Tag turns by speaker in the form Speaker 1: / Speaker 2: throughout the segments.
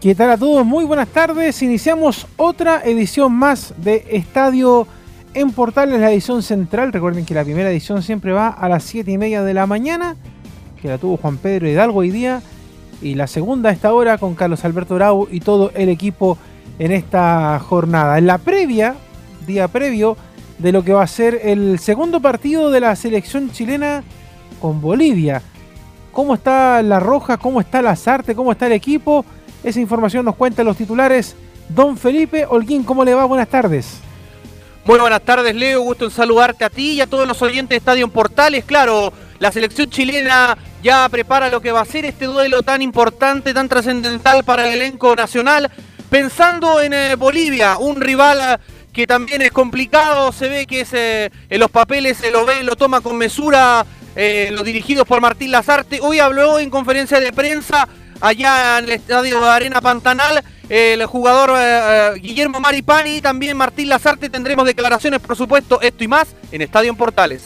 Speaker 1: ¿Qué tal a todos? Muy buenas tardes. Iniciamos otra edición más de Estadio en Portales, la edición central. Recuerden que la primera edición siempre va a las 7 y media de la mañana, que la tuvo Juan Pedro Hidalgo hoy día. Y la segunda a esta hora con Carlos Alberto Bravo y todo el equipo en esta jornada. En la previa, día previo, de lo que va a ser el segundo partido de la selección chilena con Bolivia. ¿Cómo está la Roja? ¿Cómo está la Sarte? ¿Cómo está el equipo? Esa información nos cuenta los titulares. Don Felipe Holguín, ¿cómo le va? Buenas tardes.
Speaker 2: Muy buenas tardes, Leo. Gusto en saludarte a ti y a todos los oyentes de Estadio Portales. Claro, la selección chilena ya prepara lo que va a ser este duelo tan importante, tan trascendental para el elenco nacional. Pensando en eh, Bolivia, un rival eh, que también es complicado, se ve que es, eh, en los papeles se lo ve, lo toma con mesura los dirigidos por Martín Lazarte. Hoy habló en conferencia de prensa allá en el estadio de Arena Pantanal. El jugador eh, eh, Guillermo Maripani, también Martín Lazarte, tendremos declaraciones, por supuesto, esto y más en Estadio en Portales.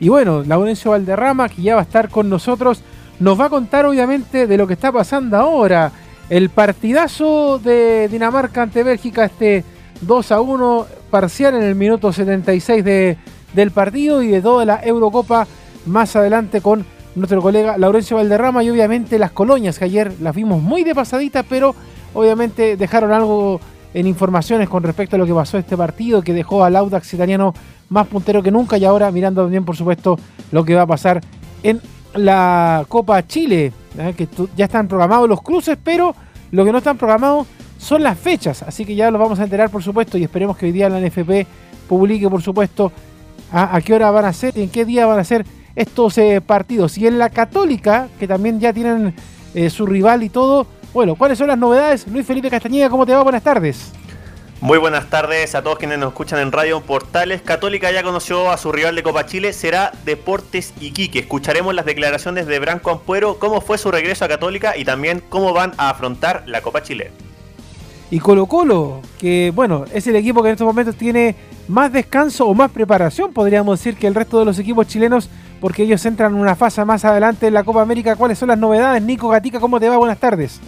Speaker 1: Y bueno, Laurencio Valderrama, que ya va a estar con nosotros, nos va a contar obviamente de lo que está pasando ahora. El partidazo de Dinamarca ante Bélgica, este 2 a 1 parcial en el minuto 76 de, del partido y de toda la Eurocopa más adelante con nuestro colega Laurencio Valderrama y obviamente las colonias que ayer las vimos muy de pasadita, pero obviamente dejaron algo en informaciones con respecto a lo que pasó este partido que dejó al Audax italiano más puntero que nunca y ahora mirando también por supuesto lo que va a pasar en la Copa Chile, ¿eh? que ya están programados los cruces, pero lo que no están programados son las fechas, así que ya los vamos a enterar por supuesto y esperemos que hoy día la NFP publique por supuesto a, a qué hora van a ser y en qué día van a ser estos eh, partidos. Y en la Católica, que también ya tienen eh, su rival y todo, bueno, ¿cuáles son las novedades? Luis Felipe Castañeda, ¿cómo te va? Buenas tardes.
Speaker 3: Muy buenas tardes a todos quienes nos escuchan en Radio Portales. Católica ya conoció a su rival de Copa Chile, será Deportes Iquique. Escucharemos las declaraciones de Branco Ampuero, cómo fue su regreso a Católica y también cómo van a afrontar la Copa Chile.
Speaker 1: Y Colo Colo, que bueno, es el equipo que en estos momentos tiene más descanso o más preparación, podríamos decir, que el resto de los equipos chilenos porque ellos entran en una fase más adelante en la Copa América. ¿Cuáles son las novedades? Nico Gatica, ¿cómo te va? Buenas tardes.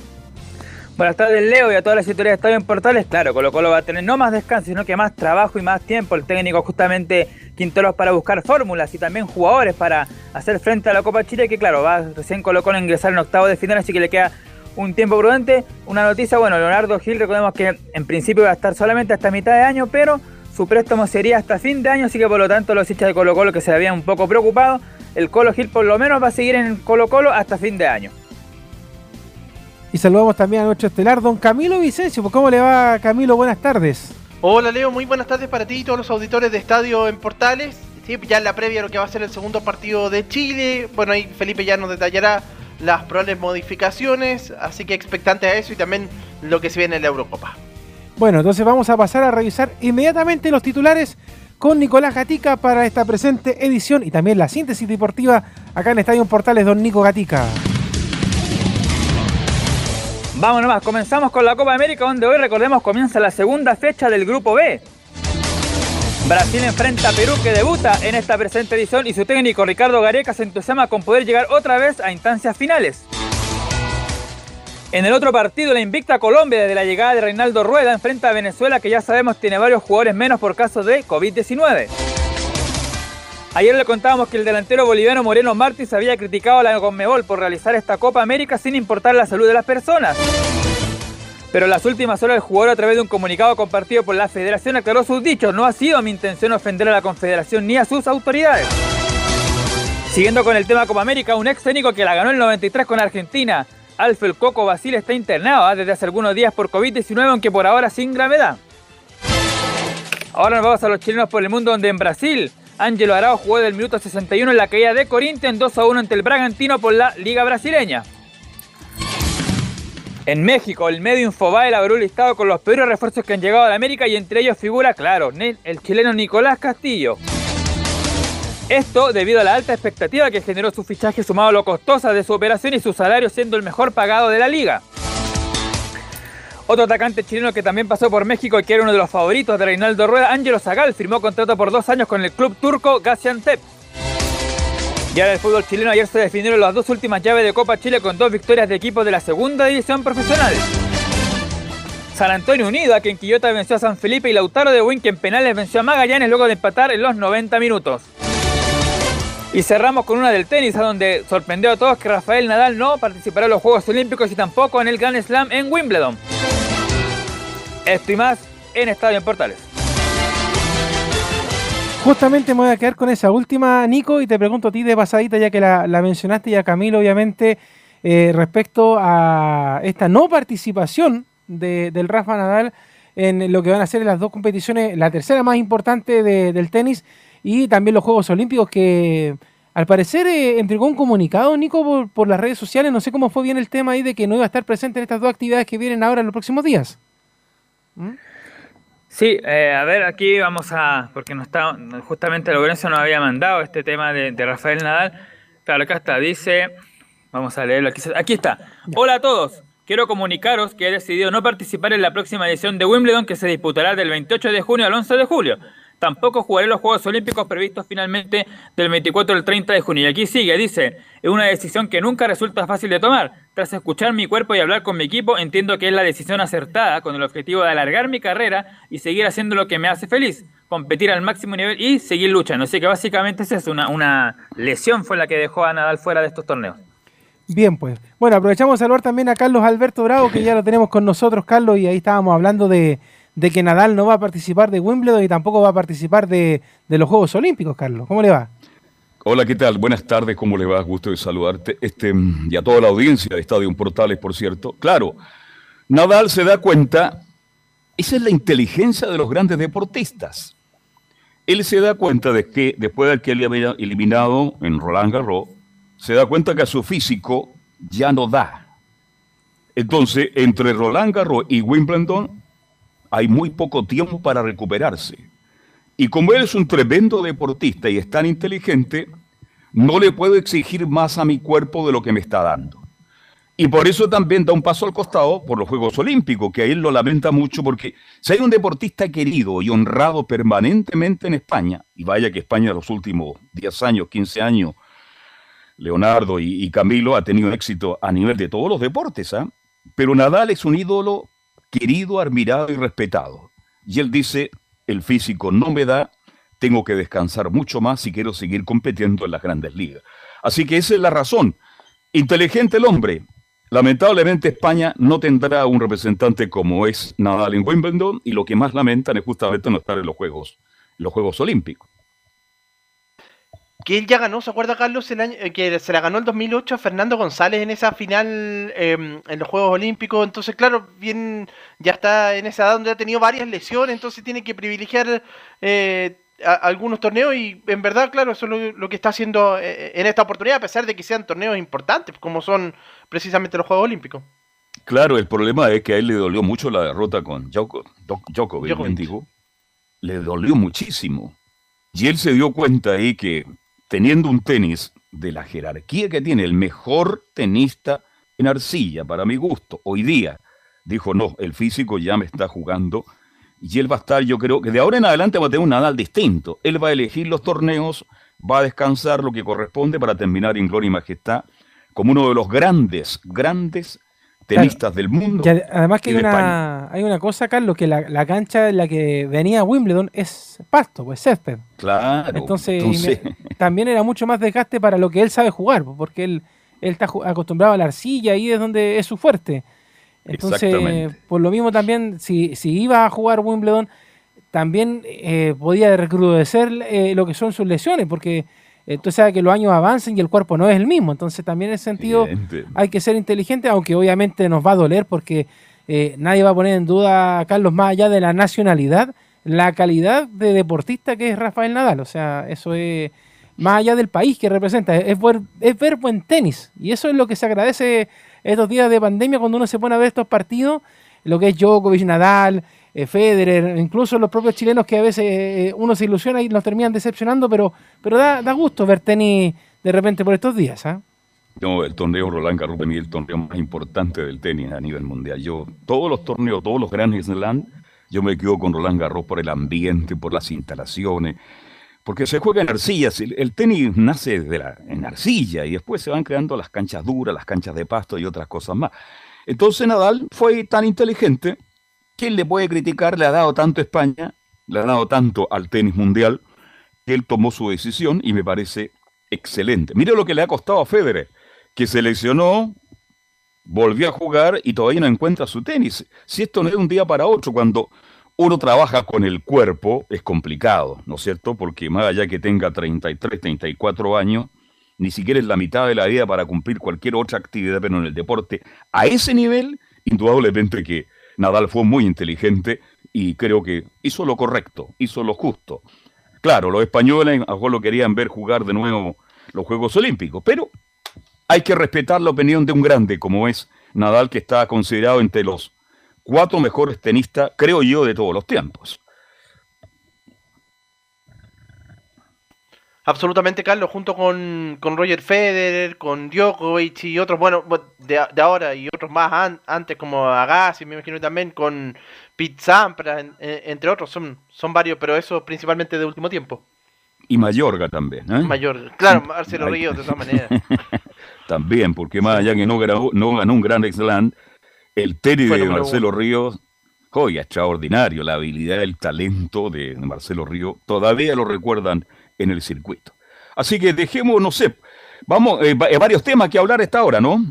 Speaker 4: Buenas tardes, Leo, y a todas las historias de Estadio en Portales. Claro, Colo Colo va a tener no más descanso, sino que más trabajo y más tiempo. El técnico justamente Quinteros para buscar fórmulas y también jugadores para hacer frente a la Copa Chile, que claro, va recién Colo Colo a ingresar en octavo de final, así que le queda un tiempo prudente. Una noticia, bueno, Leonardo Gil, recordemos que en principio va a estar solamente hasta mitad de año, pero su préstamo sería hasta fin de año, así que por lo tanto los hinchas de Colo Colo que se habían un poco preocupado el Colo Gil por lo menos va a seguir en Colo Colo hasta fin de año.
Speaker 1: Y saludamos también a nuestro estelar, don Camilo Vicencio. Pues, ¿Cómo le va, Camilo? Buenas tardes.
Speaker 5: Hola, Leo. Muy buenas tardes para ti y todos los auditores de Estadio en Portales. Sí, ya en la previa lo que va a ser el segundo partido de Chile. Bueno, ahí Felipe ya nos detallará las probables modificaciones. Así que expectante a eso y también lo que se viene en la Eurocopa.
Speaker 1: Bueno, entonces vamos a pasar a revisar inmediatamente los titulares con Nicolás Gatica para esta presente edición y también la síntesis deportiva acá en Estadio Portales, don Nico Gatica.
Speaker 4: Vamos nomás, comenzamos con la Copa América donde hoy recordemos comienza la segunda fecha del Grupo B. Brasil enfrenta a Perú que debuta en esta presente edición y su técnico Ricardo Gareca se entusiasma con poder llegar otra vez a instancias finales. En el otro partido, la invicta Colombia desde la llegada de Reinaldo Rueda enfrenta a Venezuela que ya sabemos tiene varios jugadores menos por caso de COVID-19. Ayer le contábamos que el delantero boliviano Moreno Martins había criticado a la Conmebol por realizar esta Copa América sin importar la salud de las personas. Pero en las últimas horas el jugador a través de un comunicado compartido por la federación aclaró sus dichos. No ha sido mi intención ofender a la confederación ni a sus autoridades. Siguiendo con el tema Copa América, un ex técnico que la ganó el 93 con Argentina, Alfred Coco Basile está internado ¿ah? desde hace algunos días por COVID-19, aunque por ahora sin gravedad. Ahora nos vamos a los chilenos por el mundo, donde en Brasil, Ángelo Arao jugó del minuto 61 en la caída de Corinthians 2 a 1 ante el Bragantino por la Liga Brasileña. En México, el medio Infobae elaboró un listado con los peores refuerzos que han llegado a la América y entre ellos figura, claro, el chileno Nicolás Castillo. Esto debido a la alta expectativa que generó su fichaje sumado a lo costosa de su operación y su salario siendo el mejor pagado de la liga. Otro atacante chileno que también pasó por México y que era uno de los favoritos de Reinaldo Rueda, Ángelo Zagal, firmó contrato por dos años con el club turco Gaziantep. Ya en el fútbol chileno ayer se definieron las dos últimas llaves de Copa Chile con dos victorias de equipos de la segunda división profesional. San Antonio Unido, a quien Quillota venció a San Felipe y Lautaro de Win, que en penales venció a Magallanes luego de empatar en los 90 minutos. Y cerramos con una del tenis, a donde sorprendió a todos que Rafael Nadal no participará en los Juegos Olímpicos y tampoco en el Grand Slam en Wimbledon. Esto más en Estadio en Portales.
Speaker 1: Justamente me voy a quedar con esa última, Nico, y te pregunto a ti de pasadita, ya que la, mencionaste, y a Camilo, obviamente, eh, respecto a esta no participación del Rafa Nadal en lo que van a ser las dos competiciones, la tercera más importante del tenis y también los Juegos Olímpicos que al parecer eh, entregó un comunicado, Nico, por, las redes sociales. No sé cómo fue bien el tema ahí de que no iba a estar presente en estas dos actividades que vienen ahora en los próximos días.
Speaker 4: ¿Mm? Sí, eh, a ver, aquí vamos a, porque no está, justamente Lorenzo nos había mandado este tema de, Rafael Nadal. Claro, acá está, dice, vamos a leerlo, aquí, aquí está. Hola a todos, quiero comunicaros que he decidido no participar en la próxima edición de Wimbledon que se disputará del 28 de junio al 11 de julio. Tampoco jugaré los Juegos Olímpicos previstos finalmente del 24 al 30 de junio. Y aquí sigue, dice, es una decisión que nunca resulta fácil de tomar. Tras escuchar mi cuerpo y hablar con mi equipo, entiendo que es la decisión acertada con el objetivo de alargar mi carrera y seguir haciendo lo que me hace feliz, competir al máximo nivel y seguir luchando. Así que básicamente esa es una, una lesión fue la que dejó a Nadal fuera de estos torneos.
Speaker 1: Bien, pues. Bueno, aprovechamos de saludar también a Carlos Alberto Bravo, que ya lo tenemos con nosotros, Carlos, y ahí estábamos hablando de, de que Nadal no va a participar de Wimbledon y tampoco va a participar de, los Juegos Olímpicos, Carlos. ¿Cómo le va?
Speaker 6: Hola, ¿qué tal? Buenas tardes, ¿cómo le va? Gusto de saludarte. Este, y a toda la audiencia de Estadio Portales, por cierto. Claro, Nadal se da cuenta, esa es la inteligencia de los grandes deportistas. Él se da cuenta de que después de que él había eliminado en Roland Garros, se da cuenta que a su físico ya no da. Entonces, entre Roland Garros y Wimbledon, hay muy poco tiempo para recuperarse. Y como él es un tremendo deportista y es tan inteligente, no le puedo exigir más a mi cuerpo de lo que me está dando. Y por eso también da un paso al costado por los Juegos Olímpicos, que a él lo lamenta mucho porque si hay un deportista querido y honrado permanentemente en España, y vaya que España los últimos 10 años, 15 años, Leonardo y, Camilo ha tenido éxito a nivel de todos los deportes, ¿ah? pero Nadal es un ídolo querido, admirado y respetado. Y él dice, el físico no me da, tengo que descansar mucho más si quiero seguir compitiendo en las grandes ligas. Así que esa es la razón. Inteligente el hombre. Lamentablemente España no tendrá un representante como es Nadal en Wimbledon y lo que más lamentan es justamente no estar en los Juegos, los Juegos Olímpicos
Speaker 5: que él ya ganó, ¿se acuerda Carlos? El año, eh, que se la ganó el 2008 a Fernando González en esa final em, en los Juegos Olímpicos. Entonces, claro, bien, ya está en esa edad donde ha tenido varias lesiones, entonces tiene que privilegiar eh, algunos torneos y en verdad, claro, eso es lo, que está haciendo eh, en esta oportunidad, a pesar de que sean torneos importantes, como son precisamente los Juegos Olímpicos.
Speaker 6: Claro, el problema es que a él le dolió mucho la derrota con Djokovic, Djokovic. le dolió muchísimo. Y él se dio cuenta ahí que teniendo un tenis de la jerarquía que tiene el mejor tenista en arcilla, para mi gusto, hoy día, dijo, no, el físico ya me está jugando y él va a estar, yo creo que de ahora en adelante va a tener un Nadal distinto. Él va a elegir los torneos, va a descansar lo que corresponde para terminar en gloria y majestad como uno de los grandes, grandes tenistas del mundo.
Speaker 1: Que además que hay una, hay una cosa, Carlos, que la, la, cancha en la que venía Wimbledon es pasto, pues césped.
Speaker 6: Claro.
Speaker 1: Entonces, también era mucho más desgaste para lo que él sabe jugar, porque él, él está acostumbrado a la arcilla y es donde es su fuerte. Entonces, por lo mismo también, si, si iba a jugar Wimbledon, también eh, podía recrudecer eh, lo que son sus lesiones, porque entonces sabe que los años avanzan y el cuerpo no es el mismo. Entonces también en ese sentido hay que ser inteligente, aunque obviamente nos va a doler porque eh, nadie va a poner en duda a Carlos más allá de la nacionalidad, la calidad de deportista que es Rafael Nadal. O sea, eso es más allá del país que representa, es ver, es ver buen tenis. Y eso es lo que se agradece estos días de pandemia cuando uno se pone a ver estos partidos, lo que es Djokovic, Nadal, eh, Federer, incluso los propios chilenos que a veces eh, uno se ilusiona y nos terminan decepcionando, pero, pero da, da gusto ver tenis de repente por estos días. ¿ah?
Speaker 6: No, el torneo Roland Garros es el torneo más importante del tenis a nivel mundial. Yo, todos los torneos, todos los grandes Slam, yo me quedo con Roland Garros por el ambiente, por las instalaciones, porque se juega en arcilla. El, tenis nace de la, en arcilla y después se van creando las canchas duras, las canchas de pasto y otras cosas más. Entonces Nadal fue tan inteligente ¿Quién le puede criticar? Le ha dado tanto a España, le ha dado tanto al tenis mundial, que él tomó su decisión y me parece excelente. Mire lo que le ha costado a Federer, que seleccionó, volvió a jugar y todavía no encuentra su tenis. Si esto no es un día para otro, cuando uno trabaja con el cuerpo, es complicado, ¿no es cierto? Porque más allá que tenga 33, 34 años, ni siquiera es la mitad de la vida para cumplir cualquier otra actividad, pero en el deporte, a ese nivel, indudablemente que Nadal fue muy inteligente y creo que hizo lo correcto, hizo lo justo. Claro, los españoles a lo querían ver jugar de nuevo los Juegos Olímpicos, pero hay que respetar la opinión de un grande como es Nadal, que está considerado entre los cuatro mejores tenistas, creo yo, de todos los tiempos.
Speaker 5: Absolutamente, Carlos, junto con, Roger Federer, con Djokovic y otros, bueno, de, ahora y otros más antes, como Agassi, me imagino también, con Pete Sampras, entre otros, son, son varios, pero eso principalmente de último tiempo.
Speaker 6: Y Mayorga también, ¿eh?
Speaker 5: Mayorga, claro, Marcelo Ríos, de todas maneras.
Speaker 6: también, porque más allá que no, ganó, no ganó un Grand Slam, el tenis de Marcelo Ríos, joya, extraordinario, la habilidad, el talento de Marcelo Ríos, todavía lo recuerdan en el circuito. Así que dejemos, no sé, vamos, eh, eh, varios temas que hablar a esta hora, ¿no?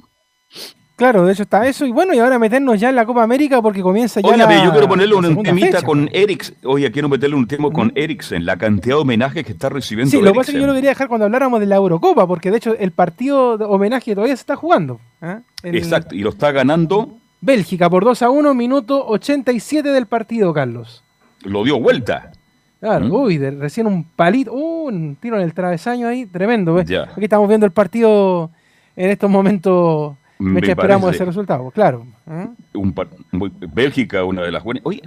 Speaker 1: Claro, de hecho está eso. Y bueno, y ahora meternos ya en la Copa América porque comienza ya.
Speaker 6: Oye, yo quiero ponerle un temita con Eriksen. Oye, quiero meterle un tema con Eriksen, la cantidad de homenajes que está recibiendo.
Speaker 1: Sí, lo que pasa es que yo lo quería dejar cuando habláramos de la Eurocopa, porque de hecho el partido de homenaje todavía se está jugando. ¿eh?
Speaker 6: Exacto, y lo está ganando.
Speaker 1: Bélgica por 2 a 1, minuto 87 del partido, Carlos.
Speaker 6: Lo dio vuelta.
Speaker 1: Claro, ¿Mm? uy, recién un palito, uh, un tiro en el travesaño ahí, tremendo. Aquí estamos viendo el partido en estos momentos. Me esperamos ese resultado, claro.
Speaker 6: ¿eh? Bélgica, una de las buenas. Oye,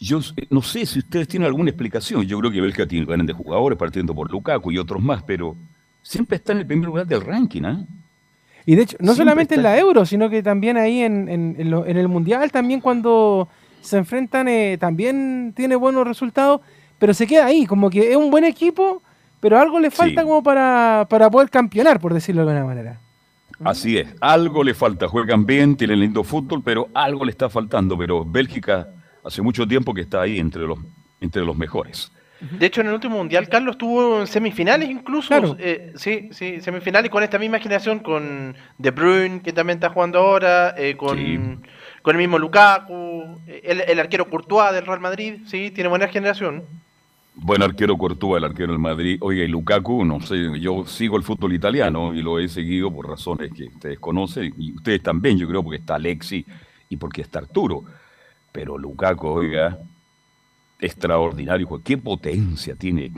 Speaker 6: yo no sé si ustedes tienen alguna explicación. Yo creo que Bélgica tiene grandes jugadores, partiendo por Lukaku y otros más, pero siempre está en el primer lugar del ranking, ¿ah?
Speaker 1: Y de hecho, no solamente en la Euro, sino que también ahí en, en, el Mundial, también cuando se enfrentan, eh, también tiene buenos resultados pero se queda ahí, como que es un buen equipo, pero algo le falta como para, poder campeonar, por decirlo de alguna manera.
Speaker 6: Así es, algo le falta, juegan bien, tienen lindo fútbol, pero algo le está faltando, pero Bélgica hace mucho tiempo que está ahí entre los, entre los mejores.
Speaker 5: De hecho, en el último mundial, Carlos estuvo en semifinales incluso. Eh, sí, sí, semifinales con esta misma generación, con De Bruyne, que también está jugando ahora, eh, con, con, el mismo Lukaku, el, el, arquero Courtois del Real Madrid, sí, tiene buena generación.
Speaker 6: Buen arquero Courtois, el arquero del Madrid. Oiga, y Lukaku, no sé, yo sigo el fútbol italiano y lo he seguido por razones que ustedes conocen, y ustedes también, yo creo, porque está Alexi y porque está Arturo. Pero Lukaku, oiga, extraordinario, qué potencia tiene.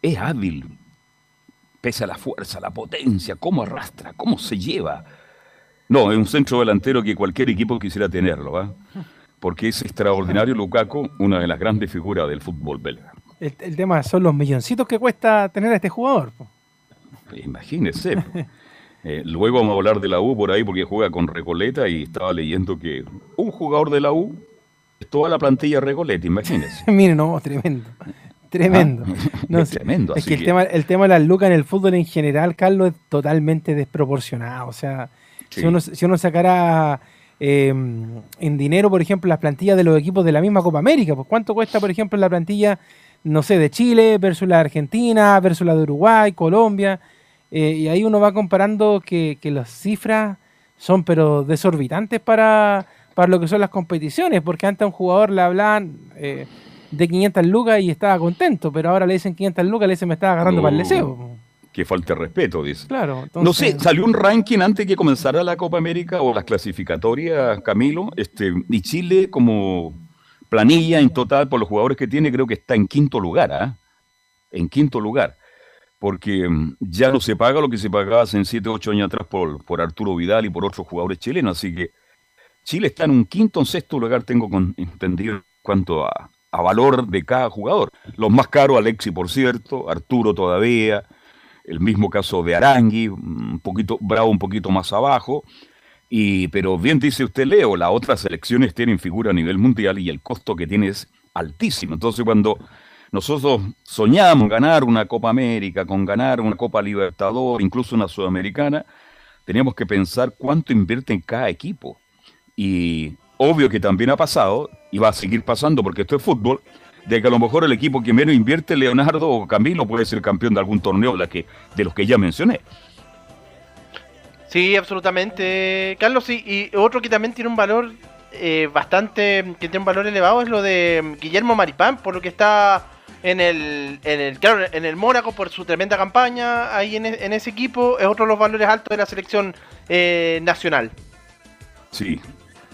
Speaker 6: Es hábil, pese a la fuerza, la potencia, cómo arrastra, cómo se lleva. No, es un centro delantero que cualquier equipo quisiera tenerlo, ¿va? Porque es extraordinario Lukaku, una de las grandes figuras del fútbol belga.
Speaker 1: El, tema son los milloncitos que cuesta tener a este jugador.
Speaker 6: Imagínese. Eh, luego vamos a hablar de la U por ahí porque juega con Recoleta y estaba leyendo que un jugador de la U toda la plantilla Regoletti, imagínese.
Speaker 1: Mire, no, tremendo. Tremendo.
Speaker 6: Ah,
Speaker 1: No
Speaker 6: es tremendo.
Speaker 1: Es
Speaker 6: así
Speaker 1: que el,
Speaker 6: que-
Speaker 1: tema, el tema de las lucas en el fútbol en general, Carlos, es totalmente desproporcionado. O sea,
Speaker 6: Sí.
Speaker 1: si, uno, si uno sacara eh, en dinero, por ejemplo, las plantillas de los equipos de la misma Copa América, pues cuánto cuesta, por ejemplo, la plantilla, no sé, de Chile versus la de Argentina, versus la de Uruguay, Colombia, eh, y ahí uno va comparando que, que las cifras son pero desorbitantes para, para lo que son las competiciones, porque antes a un jugador le hablaban eh, de 500 lucas y estaba contento, pero ahora le dicen 500 lucas, le dicen me estaba agarrando
Speaker 6: No.
Speaker 1: para el deseo.
Speaker 6: Que falta de respeto, dice.
Speaker 1: Claro,
Speaker 6: No sé,
Speaker 1: entonces-
Speaker 6: salió un ranking antes que comenzara la Copa América o las clasificatorias, Camilo, este, y Chile como planilla en total por los jugadores que tiene, creo que está en quinto lugar, ¿ah? En quinto lugar. Porque mm, ya no se paga lo que se pagaba hace 7, 8 años atrás por, por Arturo Vidal y por otros jugadores chilenos. Así que Chile está en un quinto o sexto lugar, tengo entendido en cuanto a, a valor de cada jugador. Los más caros, Alexi, por cierto, Arturo todavía, el mismo caso de Arangui, un poquito Bravo un poquito más abajo. Y, pero bien dice usted, Leo, las otras selecciones tienen figura a nivel mundial y el costo que tiene es altísimo. Entonces, cuando nosotros soñamos ganar una Copa América, con ganar una Copa Libertadores, incluso una Sudamericana, teníamos que pensar cuánto invierte en cada equipo. Y obvio que también ha pasado, y va a seguir pasando porque esto es fútbol, de que a lo mejor el equipo que menos invierte, Leonardo o Camilo, puede ser campeón de algún torneo de, de los que ya mencioné.
Speaker 5: Sí, absolutamente, Carlos. Sí, y otro que también tiene un valor eh, bastante, que tiene un valor elevado es lo de mm, Guillermo Maripán, por lo que está en el, en el, claro, en el Mónaco por su tremenda campaña ahí en, e- en ese equipo es otro de los valores altos de la selección eh, nacional.
Speaker 6: Sí,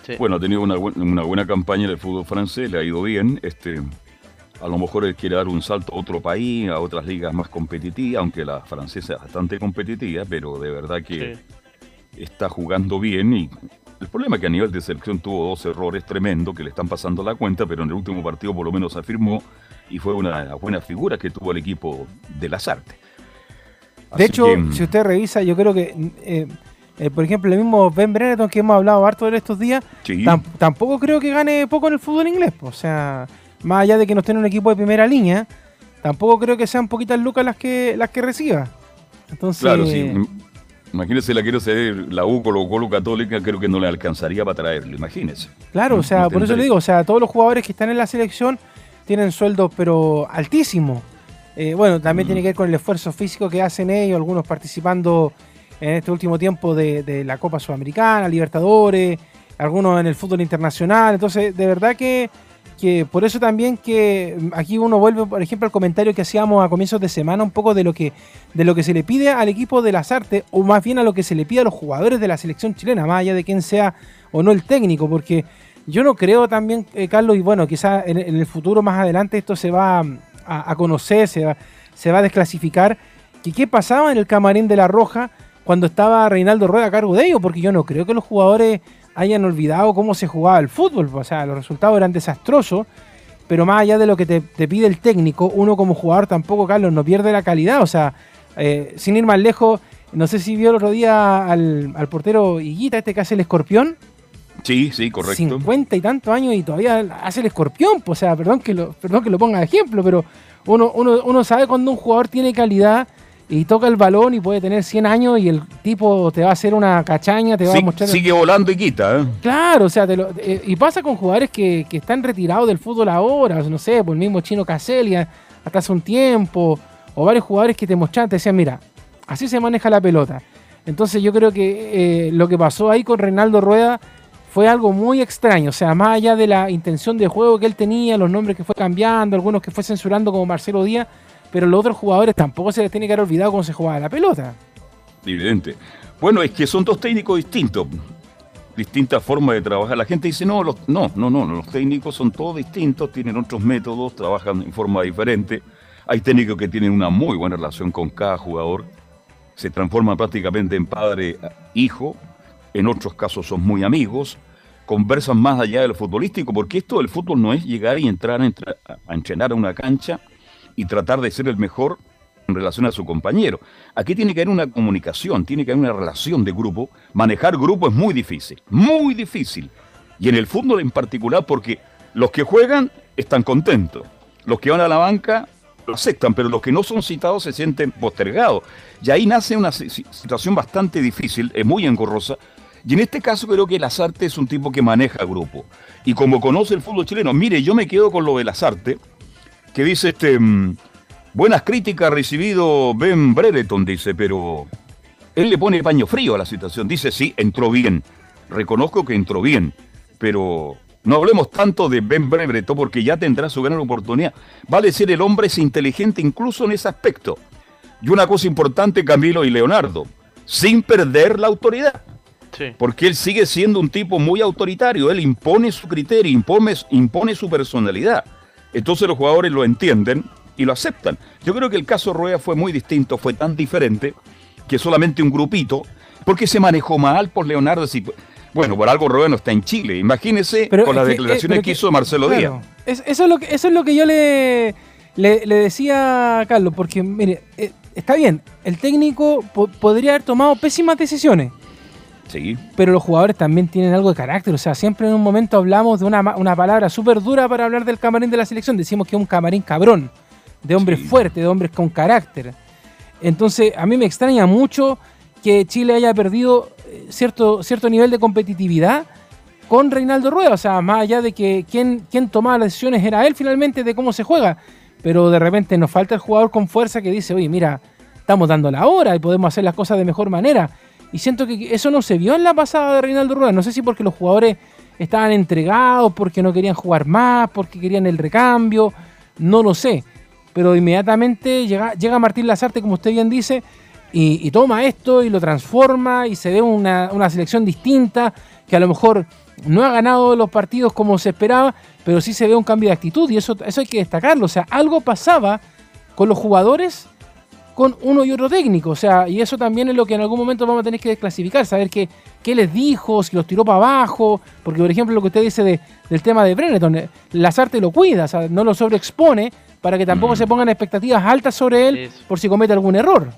Speaker 5: Sí.
Speaker 6: Bueno, ha tenido una, bu- una buena campaña en el fútbol francés, le ha ido bien. Este, a lo mejor él quiere dar un salto a otro país, a otras ligas más competitivas, aunque la francesa es bastante competitiva, pero de verdad que está jugando bien y el problema es que a nivel de selección tuvo dos errores tremendos que le están pasando la cuenta, pero en el último partido por lo menos afirmó y fue una buena figura que tuvo el equipo de las artes.
Speaker 1: De hecho,
Speaker 6: que,
Speaker 1: si usted revisa, yo creo que, eh, eh, por ejemplo, el mismo Ben Brereton que hemos hablado harto de estos días,
Speaker 6: sí,
Speaker 1: tam- tampoco creo que gane poco en el fútbol inglés. O sea, más allá de que no esté en un equipo de primera línea, tampoco creo que sean poquitas lucas las que las que reciba. Entonces,
Speaker 6: Claro, sí. Im- Imagínese, la quiero ceder la U Colo Colo Católica, creo que no le alcanzaría para traerlo, imagínese.
Speaker 1: Claro, o sea, por eso le digo, o sea, todos los jugadores que están en la selección tienen sueldos pero altísimos. Eh, bueno, también
Speaker 6: Mm.
Speaker 1: tiene que ver con el esfuerzo físico que hacen ellos, algunos participando en este último tiempo de, de la Copa Sudamericana, Libertadores, algunos en el fútbol internacional. Entonces, de verdad que, que por eso también que mm, aquí uno vuelve, por ejemplo, al comentario que hacíamos a comienzos de semana, un poco de lo que, de lo que se le pide al equipo de las artes, o más bien a lo que se le pide a los jugadores de la selección chilena, más allá de quién sea o no el técnico, porque yo no creo también, eh, Carlos, y bueno, quizás en, el futuro más adelante esto se va mm, a, a conocer, se va, se va a desclasificar, que qué pasaba en el camarín de la Roja cuando estaba Reinaldo Rueda a cargo de ellos, porque yo no creo que los jugadores hayan olvidado cómo se jugaba el fútbol, o sea, los resultados eran desastrosos, pero más allá de lo que te, te pide el técnico, uno como jugador tampoco, Carlos, no pierde la calidad, o sea, eh, sin ir más lejos, no sé si vio el otro día al, al portero Higuita, este que hace el escorpión,
Speaker 6: Sí, sí, correcto.
Speaker 1: 50 y tantos años y todavía hace el escorpión. pues, O sea, perdón que lo, perdón que lo ponga de ejemplo, pero uno, uno, uno sabe cuando un jugador tiene calidad y toca el balón y puede tener 100 años y el tipo te va a hacer una cachaña, te va
Speaker 6: Sí-
Speaker 1: a mostrar...
Speaker 6: sigue volando y quita, ¿eh?
Speaker 1: Claro, o sea, te lo- eh, y pasa con jugadores que, que están retirados del fútbol ahora, no sé, por el mismo Chino Caselia, hasta hace un tiempo, o varios jugadores que te mostraban, te decían, mira, así se maneja la pelota. Entonces yo creo que eh, lo que pasó ahí con Reinaldo Rueda fue algo muy extraño, o sea, más allá de la intención de juego que él tenía, los nombres que fue cambiando, algunos que fue censurando como Marcelo Díaz, pero los otros jugadores tampoco se les tiene que haber olvidado cómo se jugaba la pelota.
Speaker 6: Evidente. Bueno, es que son dos técnicos distintos. Distintas formas de trabajar. La gente dice, no, no, no, no, los técnicos son todos distintos, tienen otros métodos, trabajan en forma diferente. Hay técnicos que tienen una muy buena relación con cada jugador, se transforman prácticamente en padre-hijo, en otros casos son muy amigos, conversan más allá de lo futbolístico, porque esto del fútbol no es llegar y entrar a, entra- a entrenar a una cancha y tratar de ser el mejor en relación a su compañero. Aquí tiene que haber una comunicación, tiene que haber una relación de grupo. Manejar grupo es muy difícil, muy difícil. Y en el fútbol en particular porque Los que juegan están contentos. Los que van a la banca lo aceptan, pero los que no son citados se sienten postergados. Y ahí nace una situación bastante difícil, es muy engorrosa. Y en este caso creo que Lazarte es un tipo que maneja grupo. Y como conoce el fútbol chileno, mire, yo me quedo con lo de Lazarte, que dice este... Mm, buenas críticas recibido Ben Brereton, dice, pero él le pone paño frío a la situación. Dice, sí, entró bien. Reconozco que entró bien, pero no hablemos tanto de Ben Brereton porque ya tendrá su gran oportunidad. Vale ser el hombre es inteligente incluso en ese aspecto. Y una cosa importante, Camilo y Leonardo, sin perder la autoridad. Porque él sigue siendo un tipo muy autoritario, él impone su criterio, impone, impone su personalidad. Entonces los jugadores lo entienden y lo aceptan. Yo creo que el caso Rueda fue muy distinto, fue tan diferente que solamente un grupito, porque se manejó mal por Leonardo. Bueno, por algo Rueda no está en Chile. Imagínese con las declaraciones que, hizo Marcelo Díaz.
Speaker 1: eso, es lo que, eso es lo que yo le, le, decía a Carlos, porque mire, eh, está bien, el técnico podría haber tomado pésimas decisiones.
Speaker 6: Sí.
Speaker 1: Pero los jugadores también tienen algo de carácter. O sea, siempre en un momento hablamos de una, una palabra súper dura para hablar del camarín de la selección. Decimos que es un camarín cabrón, de hombres fuertes, de hombres con carácter. Entonces, a mí me extraña mucho que Chile haya perdido eh, cierto, cierto nivel de competitividad con Reinaldo Rueda. O sea, más allá de que quien, quien tomaba las decisiones era él finalmente de cómo se juega. Pero de repente nos falta el jugador con fuerza que dice, oye, mira, estamos dando la hora y podemos hacer las cosas de mejor manera. Y siento que eso no se vio en la pasada de Reinaldo Rueda. No sé si porque los jugadores estaban entregados, porque no querían jugar más, porque querían el recambio. No lo sé pero inmediatamente llega, llega Martín Lazarte, como usted bien dice, y, toma esto y lo transforma y se ve una, selección distinta que a lo mejor no ha ganado los partidos como se esperaba, pero sí se ve un cambio de actitud y eso, eso hay que destacarlo. O sea, algo pasaba con los jugadores con uno y otro técnico. O sea, y eso también es lo que en algún momento vamos a tener que desclasificar, saber qué, qué les dijo, si los tiró para abajo. Porque, por ejemplo, lo que usted dice de, del tema de Brenneton, eh, Lazarte lo cuida, o sea, no lo sobreexpone para que tampoco mm. se pongan expectativas altas sobre él por si comete algún error.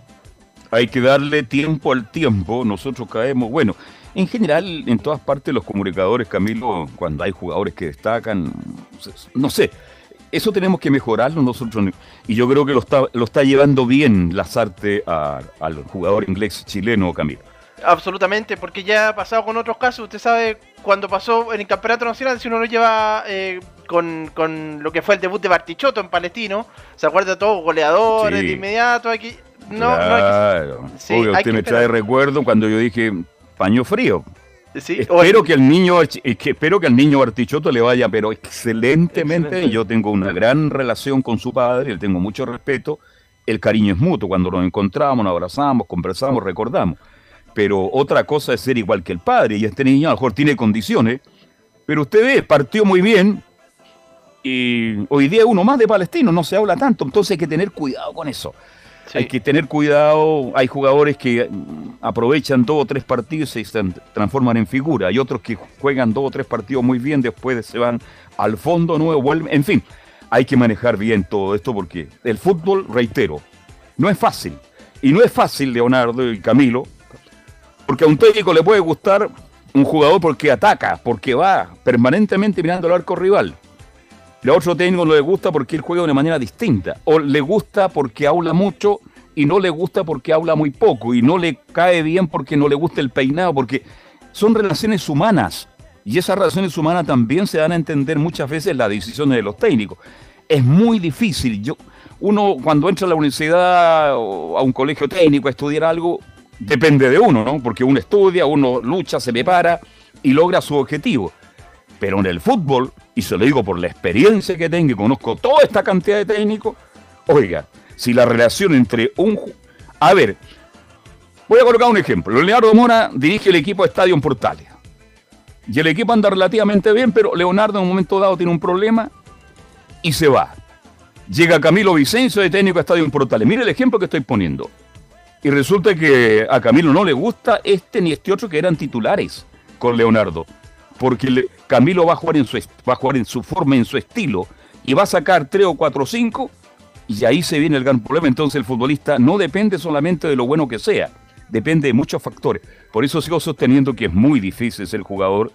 Speaker 6: Hay que darle tiempo al tiempo, nosotros caemos, bueno, en general en todas partes los comunicadores, Camilo, cuando hay jugadores que destacan, no sé, eso tenemos que mejorarlo nosotros. Y yo creo que lo está, lo está llevando bien Lazarte al jugador inglés chileno, Camilo.
Speaker 5: Absolutamente, porque ya ha pasado con otros casos. Usted sabe, cuando pasó en el Campeonato Nacional, si uno lo lleva eh, con, lo que fue el debut de Bartichotto en Palestino, ¿se acuerda todo? Goleadores de inmediato. Aquí,
Speaker 6: no, claro. no hay que, usted me trae recuerdo cuando yo dije paño frío. Espero que el niño que espero que al niño Bartichotto le vaya pero excelentemente. Yo tengo una gran relación con su padre le tengo mucho respeto. El cariño es mutuo. Cuando nos encontramos nos abrazamos conversamos recordamos. Pero otra cosa es ser igual que el padre, y este niño a lo mejor tiene condiciones, pero usted ve, partió muy bien, y hoy día uno más de palestino, no se habla tanto, entonces hay que tener cuidado con eso. Hay que tener cuidado, hay jugadores que mm, aprovechan dos o tres partidos y se transforman en figura, hay otros que juegan dos o tres partidos muy bien, después se van al fondo nuevo, vuelven, en fin, hay que manejar bien todo esto porque el fútbol, reitero, no es fácil. Y no es fácil, Leonardo y Camilo, porque a un técnico le puede gustar un jugador porque ataca, porque va permanentemente mirando el arco rival. A otro técnico no le gusta porque él juega de una manera distinta. O le gusta porque habla mucho y no le gusta porque habla muy poco. Y no le cae bien porque no le gusta el peinado. Porque son relaciones humanas. Y esas relaciones humanas también se dan a entender muchas veces las decisiones de los técnicos. Es muy difícil. Yo, uno cuando entra a la universidad o a un colegio técnico a estudiar algo, depende de uno, ¿no? Porque uno estudia, uno lucha, se prepara y logra su objetivo. Pero en el fútbol, y se lo digo por la experiencia que tengo y conozco toda esta cantidad de técnicos, oiga, si la relación entre un... A ver, voy a colocar un ejemplo. Leonardo Mora dirige el equipo Estadio Portales. Y el equipo anda relativamente bien, pero Leonardo en un momento dado tiene un problema y se va. Llega Camilo Vicencio de técnico de Estadio Portales. Mire el ejemplo que estoy poniendo. Y resulta que a Camilo no le gusta este ni este otro que eran titulares con Leonardo. Porque Camilo va a, jugar en su, va a jugar en su forma, en su estilo. Y va a sacar 3 o 4 o 5. Y ahí se viene el gran problema. Entonces el futbolista no depende solamente de lo bueno que sea. Depende de muchos factores. Por eso sigo sosteniendo que es muy difícil ser jugador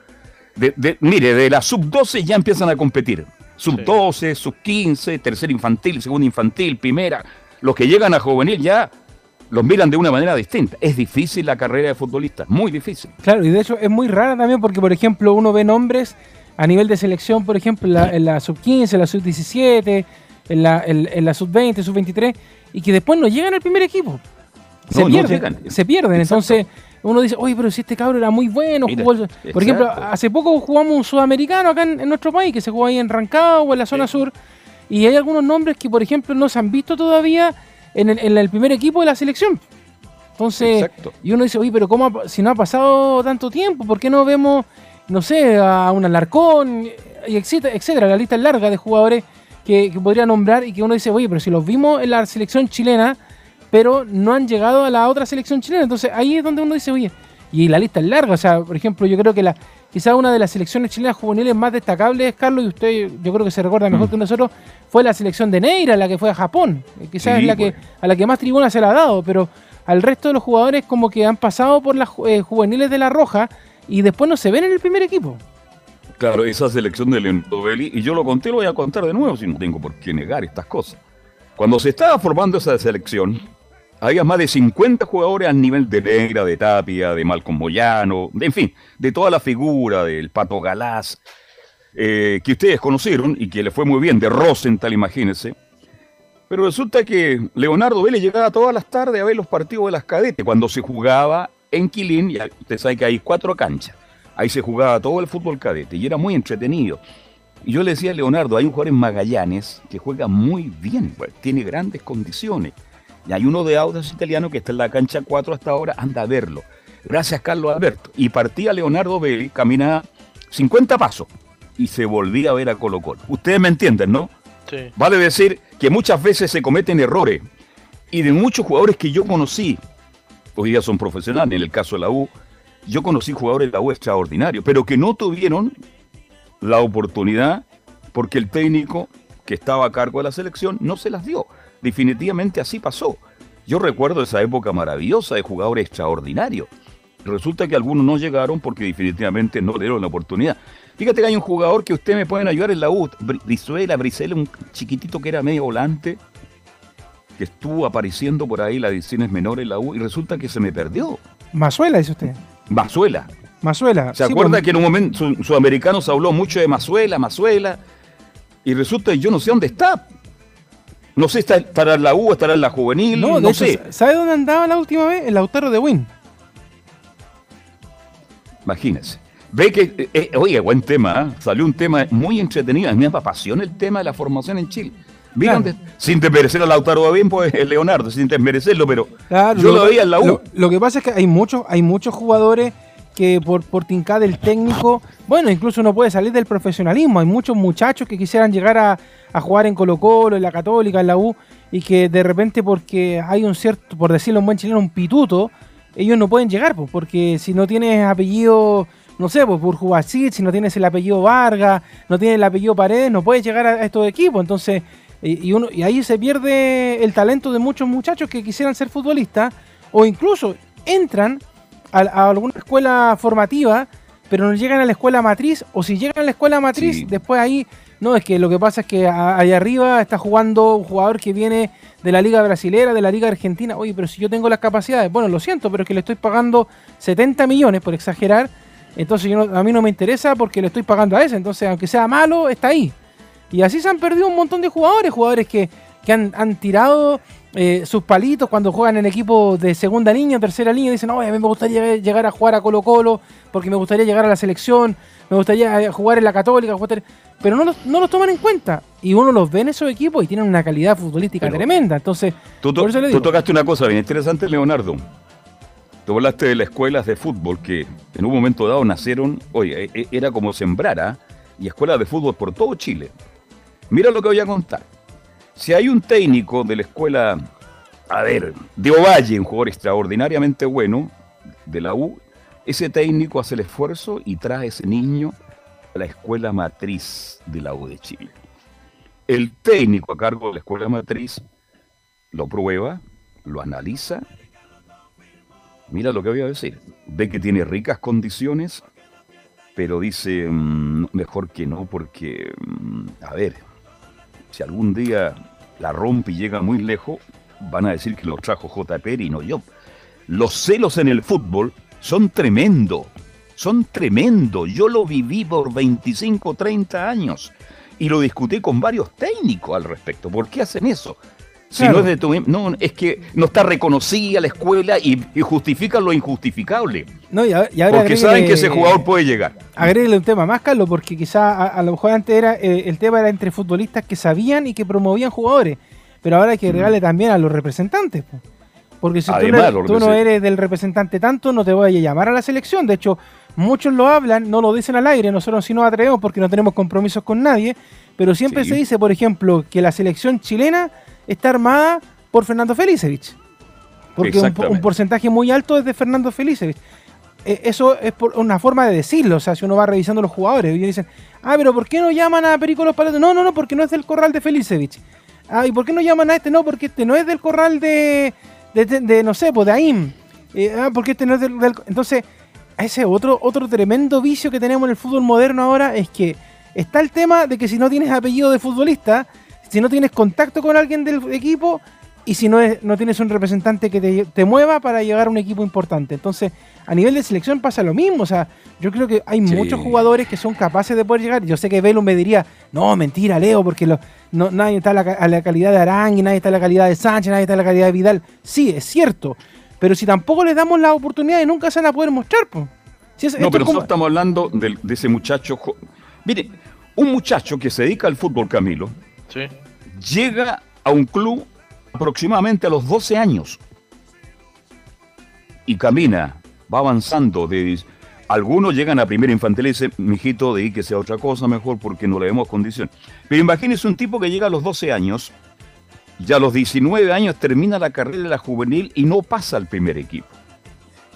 Speaker 6: de- mire, de la sub-12 ya empiezan a competir. Sub-12, sub-15, tercera infantil, segunda infantil, primera. Los que llegan a juvenil ya los miran de una manera distinta. Es difícil la carrera de futbolista, muy difícil.
Speaker 1: Claro, y de hecho es muy rara también porque, por ejemplo, uno ve nombres a nivel de selección, por ejemplo, en la, en la sub-15, en la sub-17, en la, en, en la sub-20, sub-23, y que después no llegan al primer equipo. Se
Speaker 6: No,
Speaker 1: pierden,
Speaker 6: llegan.
Speaker 1: se pierden.
Speaker 6: Exacto.
Speaker 1: Entonces, uno dice, oye, pero si este cabro era muy bueno,
Speaker 6: Mira,
Speaker 1: jugó el-". Por ejemplo, hace poco jugamos un sudamericano acá en, en nuestro país, que se jugó ahí en Rancagua o en la zona sur, y hay algunos nombres que, por ejemplo, no se han visto todavía en el, en el primer equipo de la selección. Entonces,
Speaker 6: Exacto.
Speaker 1: y uno dice, oye, pero ¿cómo ha si no ha pasado tanto tiempo? ¿Por qué no vemos, no sé, a un Alarcón, y etcétera, etcétera? La lista es larga de jugadores que, que podría nombrar y que uno dice, oye, pero si los vimos en la selección chilena, pero no han llegado a la otra selección chilena. Entonces ahí es donde uno dice, oye, y la lista es larga. O sea, por ejemplo, yo creo que la quizá una de las selecciones chilenas juveniles más destacables, Carlos, y usted yo creo que se recuerda mejor que nosotros, fue la selección de Neira, la que fue a Japón. Eh, Quizás
Speaker 6: Sí,
Speaker 1: es la que,
Speaker 6: pues.
Speaker 1: a la que más tribuna se la ha dado, pero al resto de los jugadores como que han pasado por las eh, juveniles de La Roja y después no se ven en el primer equipo.
Speaker 6: Claro, esa selección de Leonardo Belli, y yo lo conté, lo voy a contar de nuevo, si no tengo por qué negar estas cosas. Cuando se estaba formando esa selección, había más de 50 jugadores al nivel de Negra, de Tapia, de Malcolm Moyano, en fin, de toda la figura del Pato Galás, eh, que ustedes conocieron y que le fue muy bien, de Rosenthal, imagínense. Pero resulta que Leonardo Vélez llegaba todas las tardes a ver los partidos de las cadetes, cuando se jugaba en Quilín, y usted sabe que hay cuatro canchas. Ahí se jugaba todo el fútbol cadete y era muy entretenido. Y yo le decía a Leonardo, hay un jugador en Magallanes que juega muy bien, pues, tiene grandes condiciones. Y hay uno de Audas italiano que está en la cancha 4 hasta ahora, anda a verlo. Gracias, Carlos Alberto. Y partía Leonardo Belli, caminaba 50 pasos y se volvía a ver a Colo Colo. Ustedes me entienden, ¿no?
Speaker 5: Sí.
Speaker 6: Vale decir que muchas veces se cometen errores. Y de muchos jugadores que yo conocí, hoy día son profesionales, en el caso de la U, yo conocí jugadores de la U extraordinarios, pero que no tuvieron la oportunidad porque el técnico que estaba a cargo de la selección no se las dio. Definitivamente así pasó. Yo recuerdo esa época maravillosa de jugadores extraordinarios. Resulta que algunos no llegaron porque definitivamente no le dieron la oportunidad. Fíjate que hay un jugador que ustedes me pueden ayudar en la U, Bri- Brizuela, Brizuela, un chiquitito que era medio volante, que estuvo apareciendo por ahí las ediciones menores en la U y resulta que se me perdió.
Speaker 1: Mazuela, dice usted.
Speaker 6: Mazuela.
Speaker 1: Mazuela.
Speaker 6: ¿Se
Speaker 1: Sí,
Speaker 6: acuerda que en un momento su- Sudamericanos habló mucho de Mazuela, Mazuela? Y resulta que yo no sé dónde está. No sé, está- estará en la U, estará en la juvenil,
Speaker 1: No,
Speaker 6: no,
Speaker 1: de hecho,
Speaker 6: sé.
Speaker 1: ¿sabe dónde andaba la última vez? El Lautaro de Win.
Speaker 6: Imagínense. Ve que, eh, eh, oye, buen tema, ¿ah? salió un tema muy entretenido. A mí me apasiona el tema de la formación en Chile.
Speaker 1: Claro.
Speaker 6: sin desmerecer a Lautaro Babín, pues es Leonardo, sin desmerecerlo, pero
Speaker 1: Claro,
Speaker 6: yo lo veía en la U.
Speaker 1: Lo, lo que pasa es que hay muchos, hay muchos jugadores que por, por tincar del técnico, bueno, incluso uno puede salir del profesionalismo. Hay muchos muchachos que quisieran llegar a, a jugar en Colo Colo, en la Católica, en la U, y que de repente porque hay un cierto, por decirlo en buen chileno, un pituto, ellos no pueden llegar, pues, porque si no tienes apellido, no sé, pues Burjubacid, si no tienes el apellido Vargas, no tienes el apellido Paredes, no puedes llegar a, estos equipos. Entonces, y uno, y ahí se pierde el talento de muchos muchachos que quisieran ser futbolistas o incluso entran a, a alguna escuela formativa, pero no llegan a la escuela matriz, o si llegan a la escuela matriz,
Speaker 6: Sí.
Speaker 1: después ahí, no, es que lo que pasa es que a- ahí arriba está jugando un jugador que viene de la liga brasilera, de la liga argentina, oye, pero si yo tengo las capacidades, bueno, lo siento, pero es que le estoy pagando 70 millones, por exagerar, entonces yo no- a mí no me interesa porque le estoy pagando a ese, entonces aunque sea malo, está ahí. Y así se han perdido un montón de jugadores, jugadores que, que han, han tirado eh, sus palitos cuando juegan en equipos de segunda línea, tercera línea, dicen, oye, a mí me gustaría llegar- a jugar a Colo Colo, porque me gustaría llegar a la selección, me gustaría eh, jugar en la Católica, jugar- pero no los, no los toman en cuenta. Y uno los ve en esos equipos y tienen una calidad futbolística
Speaker 6: Pero-
Speaker 1: tremenda. Entonces,
Speaker 6: Tú, to- tú tocaste una cosa bien interesante, Leonardo. Tú hablaste de las escuelas de fútbol que en un momento dado nacieron, oye, e- e- era como sembrar, ¿ah? y escuelas de fútbol por todo Chile. Mira lo que voy a contar. Si hay un técnico de la escuela, a ver, de Ovalle, un jugador extraordinariamente bueno de la U, ese técnico hace el esfuerzo y trae ese niño a la escuela matriz de la U de Chile. El técnico a cargo de la escuela matriz lo prueba, lo analiza, mira lo que voy a decir, ve que tiene ricas condiciones pero dice, mm, mejor que no, porque, mm, a ver, si algún día la rompe y llega muy lejos, van a decir que lo trajo JP y no yo. Los celos en el fútbol son tremendo, son tremendo. Yo lo viví por 25, 30 años y lo discutí con varios técnicos al respecto. ¿Por qué hacen eso? Si no es de tu, no, es que no está reconocida la escuela y, justifican lo injustificable.
Speaker 1: No, y, ahora
Speaker 6: porque saben que ese jugador puede llegar.
Speaker 1: Agréguele un tema más, Carlos, porque quizá a, lo mejor antes era eh, el tema era entre futbolistas que sabían y que promovían jugadores, pero ahora hay que agregarle mm. también a los representantes. Porque si tú, no, eres del representante tanto, no te voy a llamar a la selección. De hecho, muchos lo hablan, no lo dicen al aire, nosotros sí nos atrevemos porque no tenemos compromisos con nadie, pero siempre se dice, por ejemplo, que la selección chilena está armada por Fernando Felicevich. Porque un, porcentaje muy alto es de Fernando Felicevich. Eh, eso es por una forma de decirlo. O sea, si uno va revisando los jugadores y dicen, ah, pero ¿por qué no llaman a Perico Los Palatos? No, no, no, porque no es del corral de Felicevich. Ah, ¿y por qué no llaman a este? No, porque este no es del corral de, de, no sé, pues de AIM. Eh, ah, porque este no es del, del, Entonces, ese otro, otro tremendo vicio que tenemos en el fútbol moderno ahora es que está el tema de que si no tienes apellido de futbolista, si no tienes contacto con alguien del equipo y si no, es, no tienes un representante que te, mueva para llegar a un equipo importante. Entonces, a nivel de selección pasa lo mismo. O sea, yo creo que hay muchos jugadores que son capaces de poder llegar. Yo sé que Velo me diría, no, mentira, Leo, porque no, nadie está a la, calidad de Arangui, nadie está a la calidad de Sánchez, nadie está a la calidad de Vidal. Sí, es cierto. Pero si tampoco les damos la oportunidad, nunca se van a poder mostrar.
Speaker 6: no, pero estamos hablando de, de ese muchacho. Mire, un muchacho que se dedica al fútbol, Camilo, Llega a un club aproximadamente a los 12 años y camina, va avanzando. De, algunos llegan a primera infantil y dicen, mijito, de ahí que sea otra cosa mejor porque no le vemos condición. Pero imagínese un tipo que llega a los 12 años, ya a los 19 años termina la carrera de la juvenil y no pasa al primer equipo.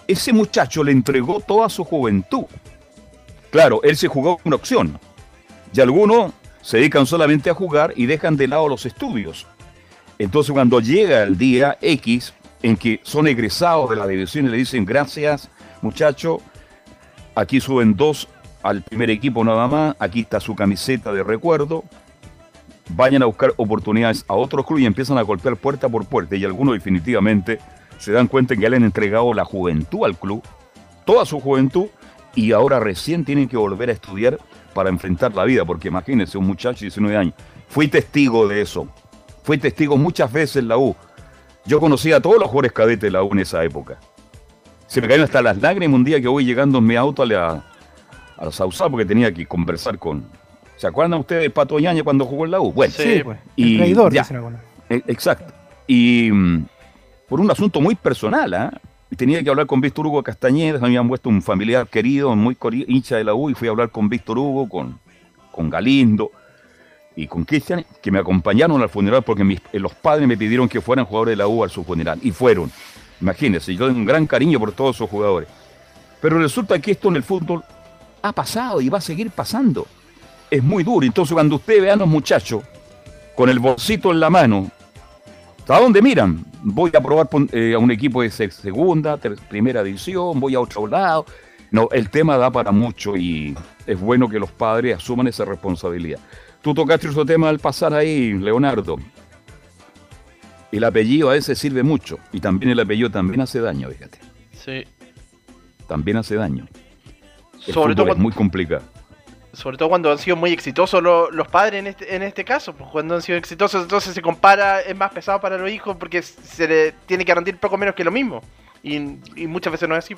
Speaker 6: Ese muchacho le entregó toda su juventud. Claro, él se jugó una opción. Y algunos se dedican solamente a jugar y dejan de lado los estudios. Entonces cuando llega el día X en que son egresados de la división y le dicen gracias muchacho, aquí suben dos al primer equipo nada más, aquí está su camiseta de recuerdo, vayan a buscar oportunidades a otros clubes y empiezan a golpear puerta por puerta y algunos definitivamente se dan cuenta que ya le han entregado la juventud al club, toda su juventud, y ahora recién tienen que volver a estudiar para enfrentar la vida, porque imagínense, un muchacho de 19 años. Fui testigo de eso. Fui testigo muchas veces en la U. Yo conocía a todos los jugadores cadetes de la U en esa época. Se me caían hasta las lágrimas un día que voy llegando en mi auto a la, a Sausá porque tenía que conversar con. ¿Se acuerdan ustedes de Pato Yaña cuando jugó en la U?
Speaker 1: Bueno, sí, pues. Y, traidor, ya,
Speaker 6: e, Exacto. Y mm, por un asunto muy personal, ¿ah? Tenía que hablar con Víctor Hugo Castañeda, me habían puesto un familiar querido, muy hincha de la U, y fui a hablar con Víctor Hugo, con, con Galindo y con Cristian, que me acompañaron al funeral porque eh, los padres me pidieron que fueran jugadores de la U a su funeral, y fueron. Imagínense, yo tengo un gran cariño por todos esos jugadores. Pero resulta que esto en el fútbol ha pasado y va a seguir pasando. Es muy duro. Entonces, cuando usted ve a los muchachos con el bolsito en la mano, ¿A dónde miran? Voy a probar eh, a un equipo de segunda, primera división, voy a otro lado. No, el tema da para mucho y es bueno que los padres asuman esa responsabilidad. Tú tocaste otro tema al pasar ahí, Leonardo. El apellido a veces sirve mucho y también el apellido también hace daño, fíjate.
Speaker 5: Sí.
Speaker 6: También hace daño. Sobre todo es muy complicado
Speaker 5: sobre todo cuando han sido muy exitosos los padres en este, en este caso, pues cuando han sido exitosos entonces se compara, es más pesado para los hijos porque se le tiene que rendir poco menos que lo mismo. Y, muchas veces no es así.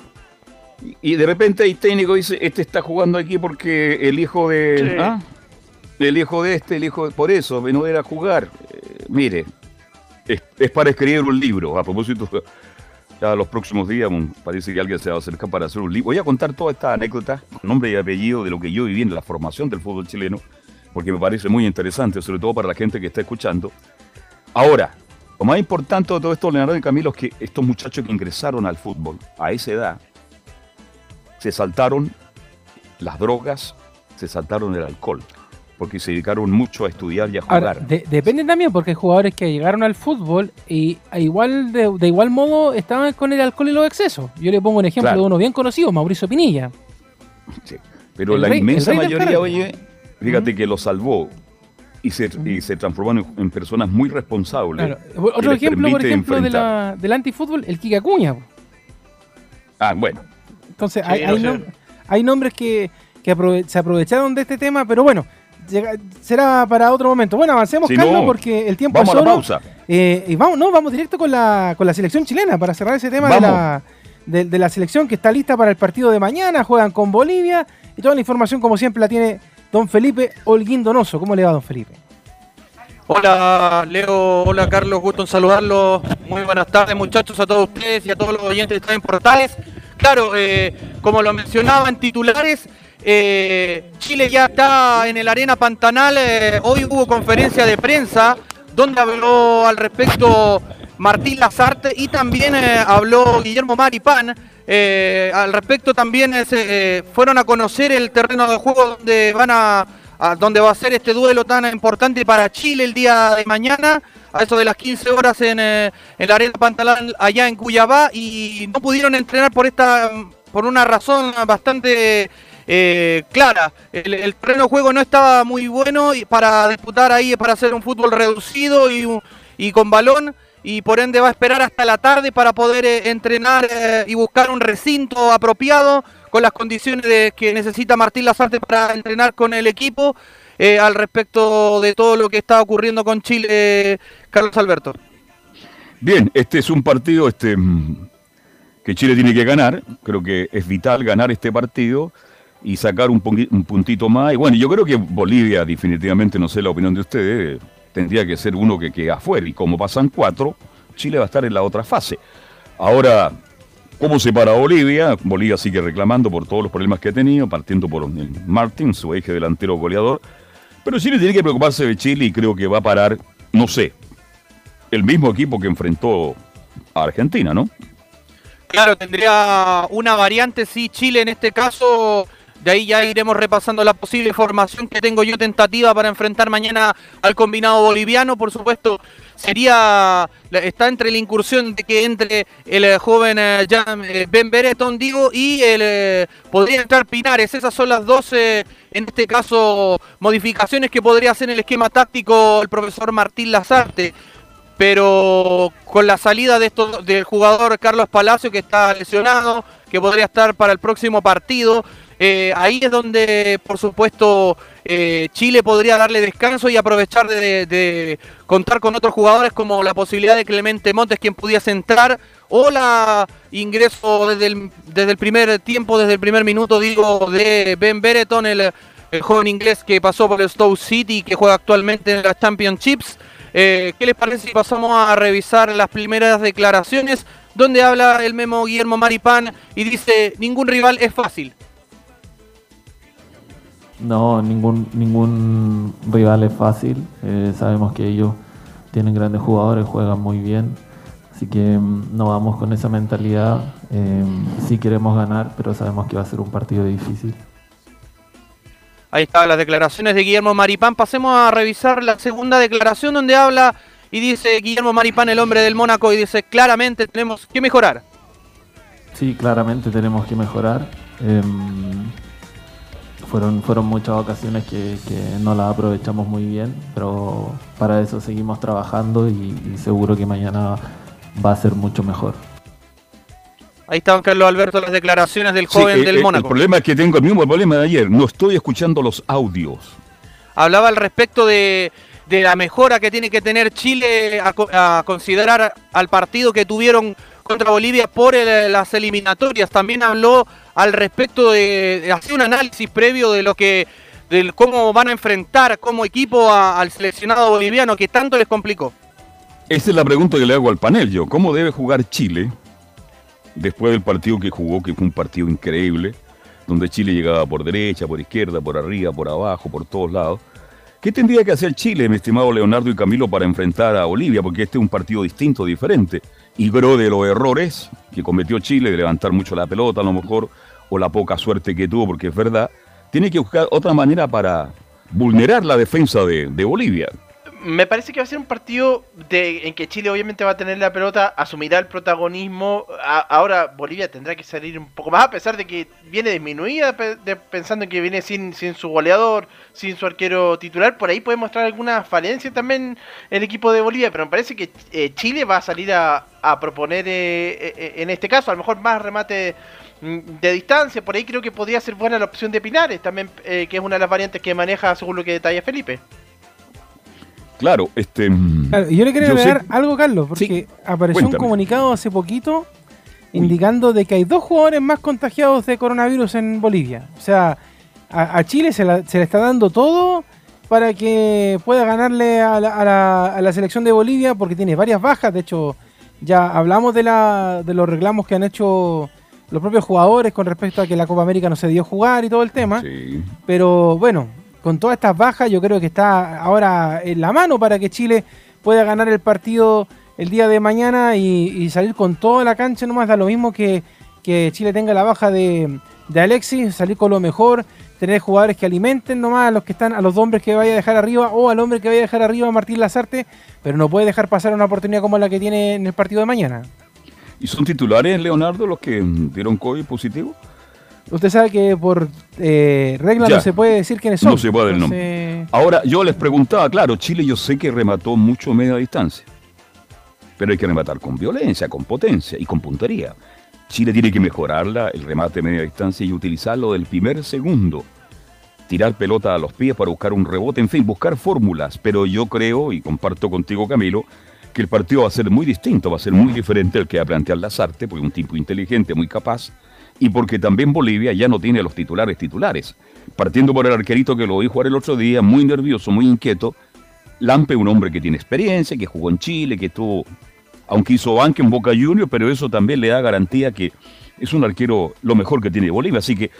Speaker 6: Y, de repente hay técnico dice, este está jugando aquí porque el hijo de... ¿ah? El hijo de este, el hijo de... Por eso, no era jugar. Eh, mire, es, es, para escribir un libro, a propósito ya los próximos días parece que alguien se va a acercar para hacer un libro. Voy a contar toda esta anécdota nombre y apellido de lo que yo viví en la formación del fútbol chileno, porque me parece muy interesante, sobre todo para la gente que está escuchando. Ahora, lo más importante de todo esto, Leonardo y Camilo, es que estos muchachos que ingresaron al fútbol a esa edad, se saltaron las drogas, se saltaron el alcohol porque se dedicaron mucho a estudiar y a jugar.
Speaker 1: depende también, porque hay jugadores que llegaron al fútbol y igual de, igual modo estaban con el alcohol y los excesos. Yo le pongo un ejemplo de uno bien conocido, Mauricio Pinilla.
Speaker 6: Sí. Pero
Speaker 1: El
Speaker 6: la
Speaker 1: rey-
Speaker 6: inmensa mayoría, oye, fíjate que lo salvó y se, y se transformaron en, en personas muy responsables.
Speaker 1: Claro. Otro ejemplo, por ejemplo, de
Speaker 6: enfrentar.
Speaker 1: la, del antifútbol, el Kika Acuña. po.
Speaker 6: Ah, bueno.
Speaker 1: Entonces,
Speaker 5: Sí,
Speaker 1: hay,
Speaker 5: no
Speaker 1: hay
Speaker 5: sé.
Speaker 1: nom- hay nombres que, que aprove- se aprovecharon de este tema, pero bueno, será para otro momento. Bueno, avancemos,
Speaker 6: Si
Speaker 1: Carlos,
Speaker 6: no,
Speaker 1: porque el tiempo
Speaker 6: Vamos
Speaker 1: es
Speaker 6: a la
Speaker 1: oro.
Speaker 6: pausa.
Speaker 1: Eh, y vamos, no, vamos directo con la, con la selección chilena para cerrar ese tema de la, de, de la selección que está lista para el partido de mañana. Juegan con Bolivia y toda la información, como siempre, la tiene don Felipe Holguín Donoso. ¿Cómo le va, don Felipe?
Speaker 2: Hola Leo, hola Carlos, gusto en saludarlos. Muy buenas tardes muchachos a todos ustedes y a todos los oyentes de Estadio en Portales. Claro, eh, como lo mencionaba en titulares, eh, Chile ya está en el Arena Pantanal. eh, hoy hubo conferencia de prensa donde habló al respecto Martín Lazarte y también eh, habló Guillermo Maripán. Al respecto también fueron a conocer el terreno de juego donde van a, donde va a ser este duelo tan importante para Chile el día de mañana, a eso de las 15 horas en, en la arena Pantalán allá en Cuyabá y no pudieron entrenar por esta por una razón bastante eh, clara. El, el terreno de juego no estaba muy bueno y para disputar ahí, para hacer un fútbol reducido y, con balón. Y por ende va a esperar hasta la tarde para poder eh, entrenar eh, y buscar un recinto apropiado con las condiciones de, que necesita Martín Lazarte para entrenar con el equipo eh, al respecto de todo lo que está ocurriendo con Chile, Carlos Alberto.
Speaker 6: Bien, este es un partido este, mm, que Chile tiene que ganar. Creo que es vital ganar este partido y sacar un, puntito más. Y bueno, yo creo que Bolivia, definitivamente, no sé la opinión de ustedes, tendría que ser uno que quede afuera. Y como pasan cuatro, Chile va a estar en la otra fase. Ahora, ¿cómo se para Bolivia? Bolivia sigue reclamando por todos los problemas que ha tenido, partiendo por el Martin, su eje delantero goleador. Pero Chile tiene que preocuparse de Chile y creo que va a parar, no sé, el mismo equipo que enfrentó a Argentina, ¿no?
Speaker 2: Claro, tendría una variante, sí, Chile en este caso. De ahí ya iremos repasando la posible formación que tengo yo tentativa para enfrentar mañana al combinado boliviano. Por supuesto, sería está entre la incursión de que entre el eh, joven eh, eh, Ben Bereton, digo, y el podría entrar Pinares. Esas son las dos, eh, en este caso, modificaciones que podría hacer en el esquema táctico el profesor Martín Lazarte pero con la salida de del jugador Carlos Palacio que está lesionado, que podría estar para el próximo partido, eh, ahí es donde por supuesto eh, Chile podría darle descanso y aprovechar de, contar con otros jugadores como la posibilidad de Clemente Montes quien pudiese entrar o la ingreso desde el, desde el primer tiempo, desde el primer minuto digo de Ben Bereton, el, joven inglés que pasó por el Stoke City que juega actualmente en las Championships. Eh, ¿Qué les parece si pasamos a revisar las primeras declaraciones donde habla el memo Guillermo Maripán y dice ningún rival es fácil?
Speaker 7: No, ningún, ningún rival es fácil. Eh, sabemos que ellos tienen grandes jugadores, juegan muy bien. Así que mm, no vamos con esa mentalidad. Eh, sí queremos ganar, pero sabemos que va a ser un partido difícil.
Speaker 2: Ahí estaban las declaraciones de Guillermo Maripán. Pasemos a revisar la segunda declaración donde habla y dice Guillermo Maripán, el hombre del Mónaco, y dice claramente tenemos que mejorar.
Speaker 7: Sí, claramente tenemos que mejorar. Em, fueron, fueron muchas ocasiones que, que no las aprovechamos muy bien, pero para eso seguimos trabajando y, y seguro que mañana va a ser mucho mejor.
Speaker 2: Ahí estaban Carlos Alberto las declaraciones del joven
Speaker 6: eh,
Speaker 2: del
Speaker 6: eh,
Speaker 2: Mónaco.
Speaker 6: El problema es que tengo el mismo problema de ayer. No estoy escuchando los audios.
Speaker 2: hablaba al respecto de, de la mejora que tiene que tener Chile a considerar al partido que tuvieron contra Bolivia por el- las eliminatorias. También habló al respecto de, hacer un análisis previo de lo que de cómo van a enfrentar como equipo a- al seleccionado boliviano que tanto les complicó.
Speaker 6: Esa es la pregunta que le hago al panel yo. ¿Cómo debe jugar Chile después del partido que jugó, que fue un partido increíble, donde Chile llegaba por derecha, por izquierda, por arriba, por abajo, por todos lados? ¿Qué tendría que hacer Chile, mi estimado Leonardo y Camilo, para enfrentar a Bolivia? Porque este es un partido distinto, diferente. Y bro de los errores que cometió Chile, de levantar mucho la pelota a lo mejor, o la poca suerte que tuvo, porque es verdad, tiene que buscar otra manera para vulnerar la defensa de, de Bolivia.
Speaker 5: Me parece que va a ser un partido de, en que Chile obviamente va a tener la pelota, asumirá el protagonismo. ahora Bolivia tendrá que salir un poco más, a pesar de que viene disminuida, pensando en que viene sin, sin su goleador, sin su arquero titular. Por ahí puede mostrar alguna falencia también el equipo de Bolivia, pero me parece que eh, Chile va a salir a, proponer, eh, eh, en este caso, a lo mejor más remate mm, de distancia. Por ahí creo que podría ser buena la opción de Pinares, también, que es una de las variantes que maneja según lo que detalla Felipe.
Speaker 6: Claro, este.
Speaker 1: yo le quería agregar algo, Carlos, porque apareció un comunicado hace poquito indicando de que hay dos jugadores más contagiados de coronavirus en Bolivia. O sea, a, Chile se, le está dando todo para que pueda ganarle a la, selección de Bolivia porque tiene varias bajas. De hecho, ya hablamos de, la, de los reclamos que han hecho los propios jugadores con respecto a que la Copa América no se dio jugar y todo el tema. Pero bueno, con todas estas bajas, yo creo que está ahora en la mano para que Chile pueda ganar el partido el día de mañana y, salir con toda la cancha nomás. Da lo mismo que, Chile tenga la baja de, Alexis, salir con lo mejor, tener jugadores que alimenten nomás a los que están, a los hombres que vaya a dejar arriba o al hombre que vaya a dejar arriba Martín Lazarte, pero no puede dejar pasar una oportunidad como la que tiene en el partido de mañana.
Speaker 6: ¿Y son titulares, Leonardo, los que dieron COVID positivo?
Speaker 1: Usted sabe que por eh, regla no se puede decir quiénes son.
Speaker 6: No se puede el nombre. Ahora, yo les preguntaba, claro, Chile yo sé que remató mucho media distancia. Pero hay que rematar con violencia, con potencia y con puntería. Chile tiene que mejorarla, el remate media distancia y utilizarlo del primer segundo. Tirar pelota a los pies para buscar un rebote, en fin, buscar fórmulas. Pero yo creo, y comparto contigo, Camilo, que el partido va a ser muy distinto, va a ser muy diferente al que va a plantear Lazarte, porque es un tipo inteligente, muy capaz y porque también Bolivia ya no tiene los titulares titulares. Partiendo por el arquerito que lo vi jugar el otro día, muy nervioso, muy inquieto, Lampe, un hombre que tiene experiencia, que jugó en Chile, que estuvo, aunque hizo banque en Boca Juniors, pero eso también le da garantía que es un arquero lo mejor que tiene Bolivia. Así que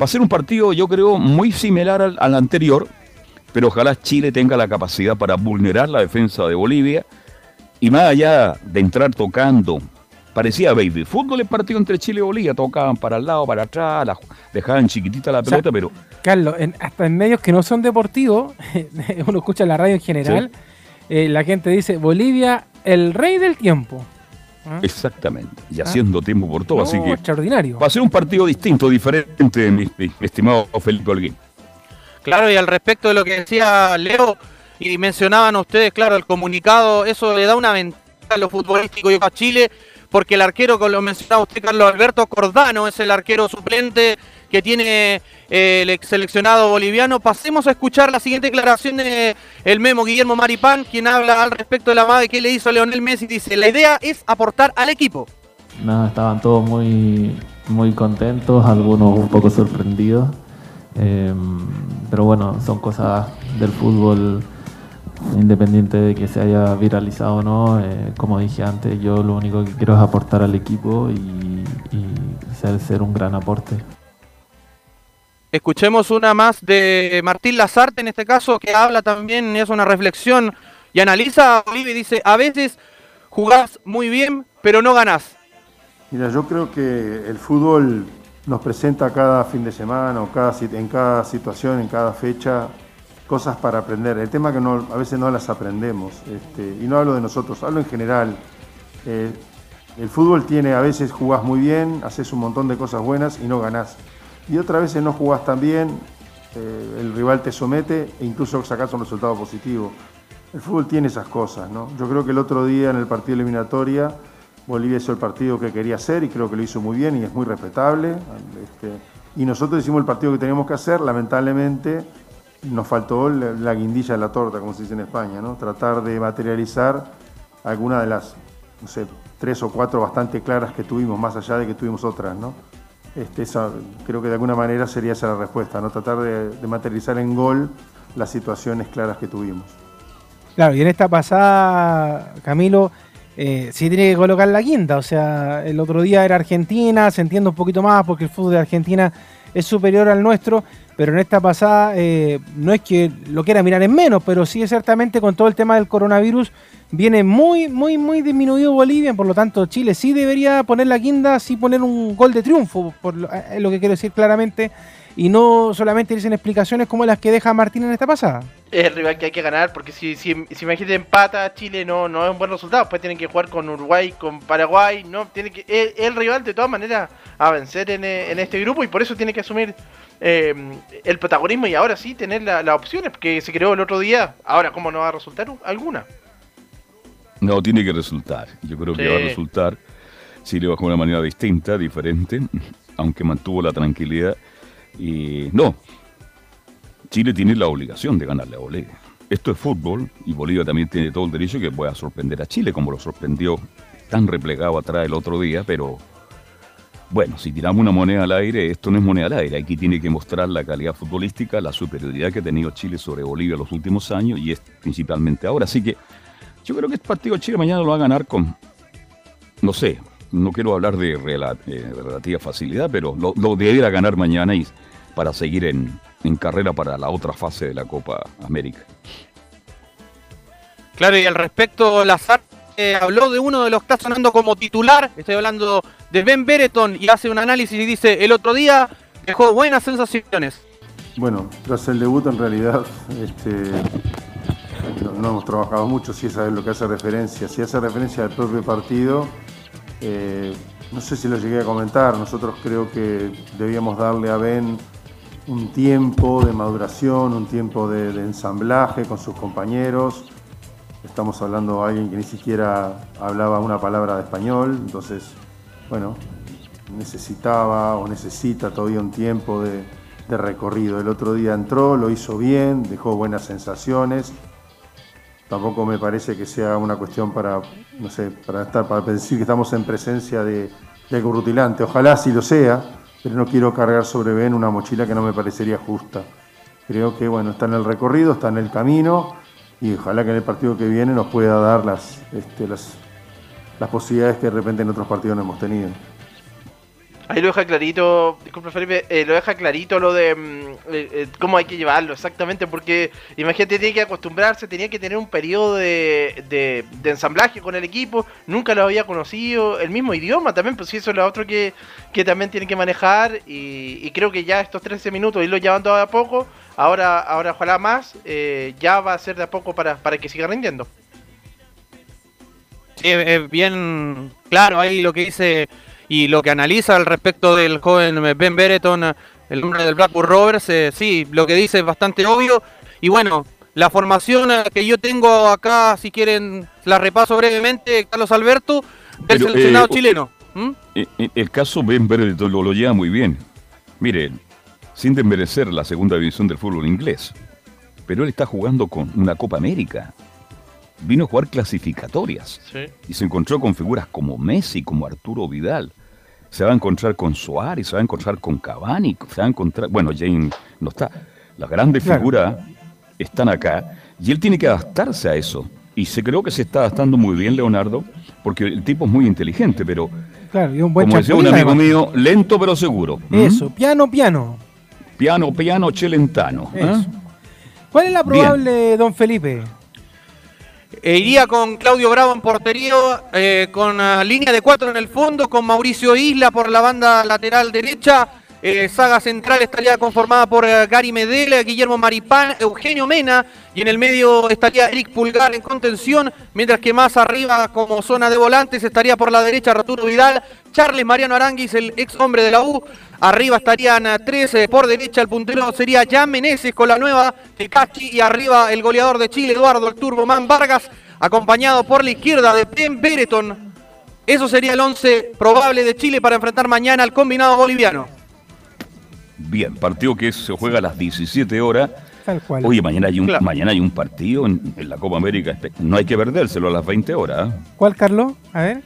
Speaker 6: va a ser un partido, yo creo, muy similar al anterior, pero ojalá Chile tenga la capacidad para vulnerar la defensa de Bolivia y más allá de entrar tocando, parecía baby fútbol el partido entre Chile y Bolivia, tocaban para el lado, para atrás, dejaban chiquitita la pelota, pero...
Speaker 1: Carlos, hasta en medios que no son deportivos, uno escucha la radio en general, eh, la gente dice, Bolivia, el rey del tiempo.
Speaker 6: ¿Ah? Exactamente, y ¿Ah? haciendo tiempo por todo, así que...
Speaker 1: Extraordinario.
Speaker 6: Va a ser un partido distinto, diferente, mi, estimado Felipe Holguín.
Speaker 2: Claro, y al respecto de lo que decía Leo, y mencionaban ustedes, claro, el comunicado, eso le da una ventaja a lo futbolístico y a Chile, porque el arquero, como lo mencionaba usted, Carlos Alberto Cordano, es el arquero suplente que tiene eh, el seleccionado boliviano. Pasemos a escuchar la siguiente declaración de memo Guillermo Maripán, quien habla al respecto de la madre que le hizo a Leonel Messi. Dice, la idea es aportar al equipo.
Speaker 7: Nada, estaban todos muy, muy contentos, algunos un poco sorprendidos. Em, pero bueno, son cosas del fútbol independiente de que se haya viralizado o no, eh, como dije antes, yo lo único que quiero es aportar al equipo y, ser, ser, un gran aporte.
Speaker 2: Escuchemos una más de Martín Lazarte en este caso, que habla también, es una reflexión y analiza a Bolivia y dice, a veces jugás muy bien, pero no ganás.
Speaker 8: Mira, yo creo que el fútbol nos presenta cada fin de semana o cada, en cada situación, en cada fecha, cosas para aprender. El tema que no, a veces no las aprendemos, este, y no hablo de nosotros, hablo en general. Eh, el fútbol tiene, a veces jugás muy bien, haces un montón de cosas buenas y no ganás. Y otras veces no jugás tan bien, eh, el rival te somete e incluso sacás un resultado positivo. El fútbol tiene esas cosas, ¿no? Yo creo que el otro día en el partido eliminatoria Bolivia hizo el partido que quería hacer y creo que lo hizo muy bien y es muy respetable. Este, y nosotros hicimos el partido que teníamos que hacer, lamentablemente nos faltó la, guindilla de la torta, como se dice en España, ¿no? Tratar de materializar alguna de las, no sé, tres o cuatro bastante claras que tuvimos, más allá de que tuvimos otras, ¿no? Este, esa, creo que de alguna manera sería esa la respuesta, ¿no? Tratar de, materializar en gol las situaciones claras que tuvimos.
Speaker 1: Claro, y en esta pasada, Camilo, eh, sí tiene que colocar la quinta, o sea, el otro día era Argentina, se entiende un poquito más porque el fútbol de Argentina es superior al nuestro, pero en esta pasada eh, no es que lo quiera mirar en menos, pero sí ciertamente con todo el tema del coronavirus viene muy, muy, muy disminuido Bolivia, por lo tanto Chile sí debería poner la guinda, sí poner un gol de triunfo, por lo, es lo que quiero decir claramente, y no solamente irse en explicaciones como las que deja Martín en esta pasada.
Speaker 5: Es el rival que hay que ganar, porque si, si, si imagínate empata Chile no, no es un buen resultado, después tienen que jugar con Uruguay, con Paraguay, no tiene que es el rival de todas maneras a vencer en, en este grupo y por eso tiene que asumir eh, el protagonismo y ahora sí tener las la opciones que se creó el otro día. Ahora, ¿cómo no va a resultar alguna?
Speaker 6: No, tiene que resultar. Yo creo que va a resultar. Chile va de una manera distinta, diferente, aunque mantuvo la tranquilidad. Y no, Chile tiene la obligación de ganarle a Bolivia. Esto es fútbol y Bolivia también tiene todo el derecho que pueda sorprender a Chile, como lo sorprendió tan replegado atrás el otro día, pero bueno, si tiramos una moneda al aire, esto no es moneda al aire. Aquí tiene que mostrar la calidad futbolística, la superioridad que ha tenido Chile sobre Bolivia los últimos años y es principalmente ahora. Así que yo creo que este partido Chile mañana lo va a ganar con, no sé, no quiero hablar de, relativa facilidad, pero lo, debiera ganar mañana y para seguir en, en carrera para la otra fase de la Copa América.
Speaker 2: Claro, y al respecto, Lazar eh, habló de uno de los que está sonando como titular. Estoy hablando de Ben Bereton y hace un análisis y dice: el otro día dejó buenas sensaciones.
Speaker 8: Bueno, tras el debut, en realidad, este, no, hemos trabajado mucho. Si esa es lo que hace referencia, si hace referencia al propio partido. Eh, no sé si lo llegué a comentar. Nosotros creo que debíamos darle a Ben un tiempo de maduración, un tiempo de, ensamblaje con sus compañeros. Estamos hablando de alguien que ni siquiera hablaba una palabra de español, entonces, bueno, necesitaba o necesita todavía un tiempo de, recorrido. El otro día entró, lo hizo bien, dejó buenas sensaciones. Tampoco me parece que sea una cuestión para, no sé, para estar, para decir que estamos en presencia de, de algo rutilante. Ojalá sí lo sea, pero no quiero cargar sobre Ben una mochila que no me parecería justa. Creo que bueno, está en el recorrido, está en el camino y ojalá que en el partido que viene nos pueda dar las, este, las, las posibilidades que de repente en otros partidos no hemos tenido.
Speaker 5: Ahí lo deja clarito, disculpe Felipe, eh, lo deja clarito lo de mm, eh, eh, cómo hay que llevarlo exactamente, porque imagínate, tiene que acostumbrarse, tenía que tener un periodo de, de, ensamblaje con el equipo, nunca lo había conocido, el mismo idioma también, pues eso es lo otro que, que también tiene que manejar, y, creo que ya estos 13 minutos, irlo llevando a poco, ahora, ahora ojalá más, ya va a ser de a poco para, para que siga rindiendo.
Speaker 2: Sí, es bien claro ahí lo que dice y lo que analiza al respecto del joven Ben Bereton, el nombre del Blackburn Rovers, eh, sí, lo que dice es bastante obvio. Y bueno, la formación eh, que yo tengo acá, si quieren, la repaso brevemente, Carlos Alberto, del seleccionado
Speaker 6: eh,
Speaker 2: chileno.
Speaker 6: ¿Mm? El caso Ben Bereton lo, lo lleva muy bien. Miren, sin desmerecer la segunda división del fútbol inglés, pero él está jugando con una Copa América vino a jugar clasificatorias y se encontró con figuras como Messi, como Arturo Vidal. Se va a encontrar con Suárez, se va a encontrar con Cavani, se va a encontrar, bueno, Jane no está. Las grandes figuras están acá y él tiene que adaptarse a eso. Y se creo que se está adaptando muy bien Leonardo, porque el tipo es muy inteligente, pero
Speaker 1: claro, y un buen
Speaker 6: como decía un amigo mío, lento pero seguro.
Speaker 1: ¿Mm? Eso, piano, piano.
Speaker 6: Piano, piano, chelentano. ¿eh?
Speaker 1: ¿Cuál es la probable, don Felipe?
Speaker 2: E iría con Claudio Bravo en portería, eh, con uh, línea de cuatro en el fondo, con Mauricio Isla por la banda lateral derecha. Eh, saga central estaría conformada por uh, Gary Medela, Guillermo Maripán, Eugenio Mena y en el medio estaría Eric Pulgar en contención, mientras que más arriba como zona de volantes estaría por la derecha Arturo Vidal, Charles Mariano Aranguis, el ex hombre de la U, Arriba estarían tres, por derecha el puntero sería Jan con la nueva Tecachi y arriba el goleador de Chile, Eduardo el Turboman Vargas, acompañado por la izquierda de Ben Bereton. Eso sería el 11 probable de Chile para enfrentar mañana al combinado boliviano.
Speaker 6: Bien, partido que se juega a las 17 horas. Tal cual. Oye, mañana hay un, mañana hay un partido en, la Copa América. No hay que perdérselo a las 20 horas. ¿eh?
Speaker 1: ¿Cuál, Carlos? A ver.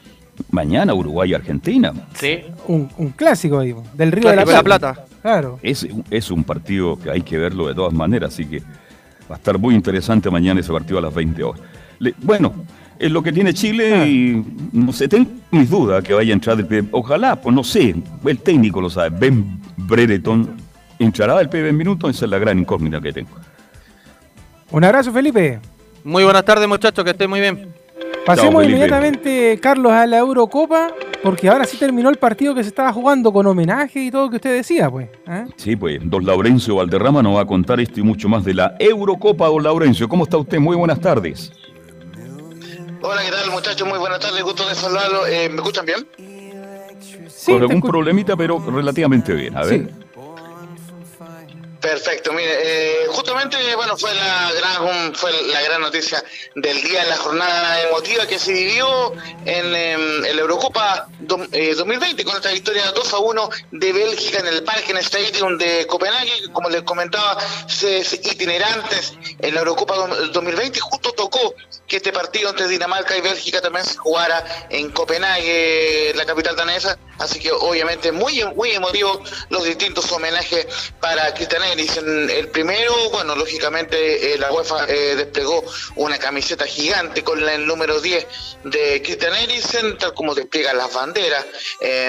Speaker 6: Mañana Uruguay-Argentina.
Speaker 1: Sí. Un, clásico, digo, del Río de la Plata.
Speaker 6: Claro. Es, es un partido que hay que verlo de todas maneras, así que va a estar muy interesante mañana ese partido a las 20 horas. bueno, Es lo que tiene Chile y no sé, tengo mis dudas que vaya a entrar el PB. Ojalá, pues no sé, el técnico lo sabe. Ben Brereton entrará el PB en minutos, esa es la gran incógnita que tengo.
Speaker 1: Un abrazo, Felipe.
Speaker 2: Muy buenas tardes, muchachos, que estén muy bien.
Speaker 1: Pasemos
Speaker 6: Felipe.
Speaker 1: inmediatamente, Carlos, a la Eurocopa, porque ahora sí terminó el partido que se estaba jugando con homenaje y todo lo que usted decía, pues. ¿eh?
Speaker 6: Sí, pues, don Laurencio Valderrama nos va a contar esto y mucho más de la Eurocopa, don Laurencio. ¿Cómo está usted? Muy buenas tardes.
Speaker 9: Hola, ¿qué tal muchachos? Muy buenas tardes, gusto de saludarlo. Eh, ¿Me escuchan bien?
Speaker 1: Sí,
Speaker 6: Con algún problemita, pero relativamente bien. A ver.
Speaker 1: Sí.
Speaker 9: Perfecto, mire, eh, justamente, bueno, fue la gran fue la gran noticia del día, la jornada emotiva que se vivió en, em, en la Eurocopa do- eh, 2020 con esta victoria 2 a 1 de Bélgica en el Parken Stadium de Copenhague, como les comentaba, se, se- itinerantes en la Eurocopa do- 2020, justo tocó que este partido entre Dinamarca y Bélgica también se jugara en Copenhague, la capital danesa, así que obviamente muy muy emotivo los distintos homenajes para Christian Eriksen. El primero, bueno, lógicamente eh, la UEFA eh, desplegó una camiseta gigante con la- el número 10 de Christian Eriksen, tal como despliega las banderas eh,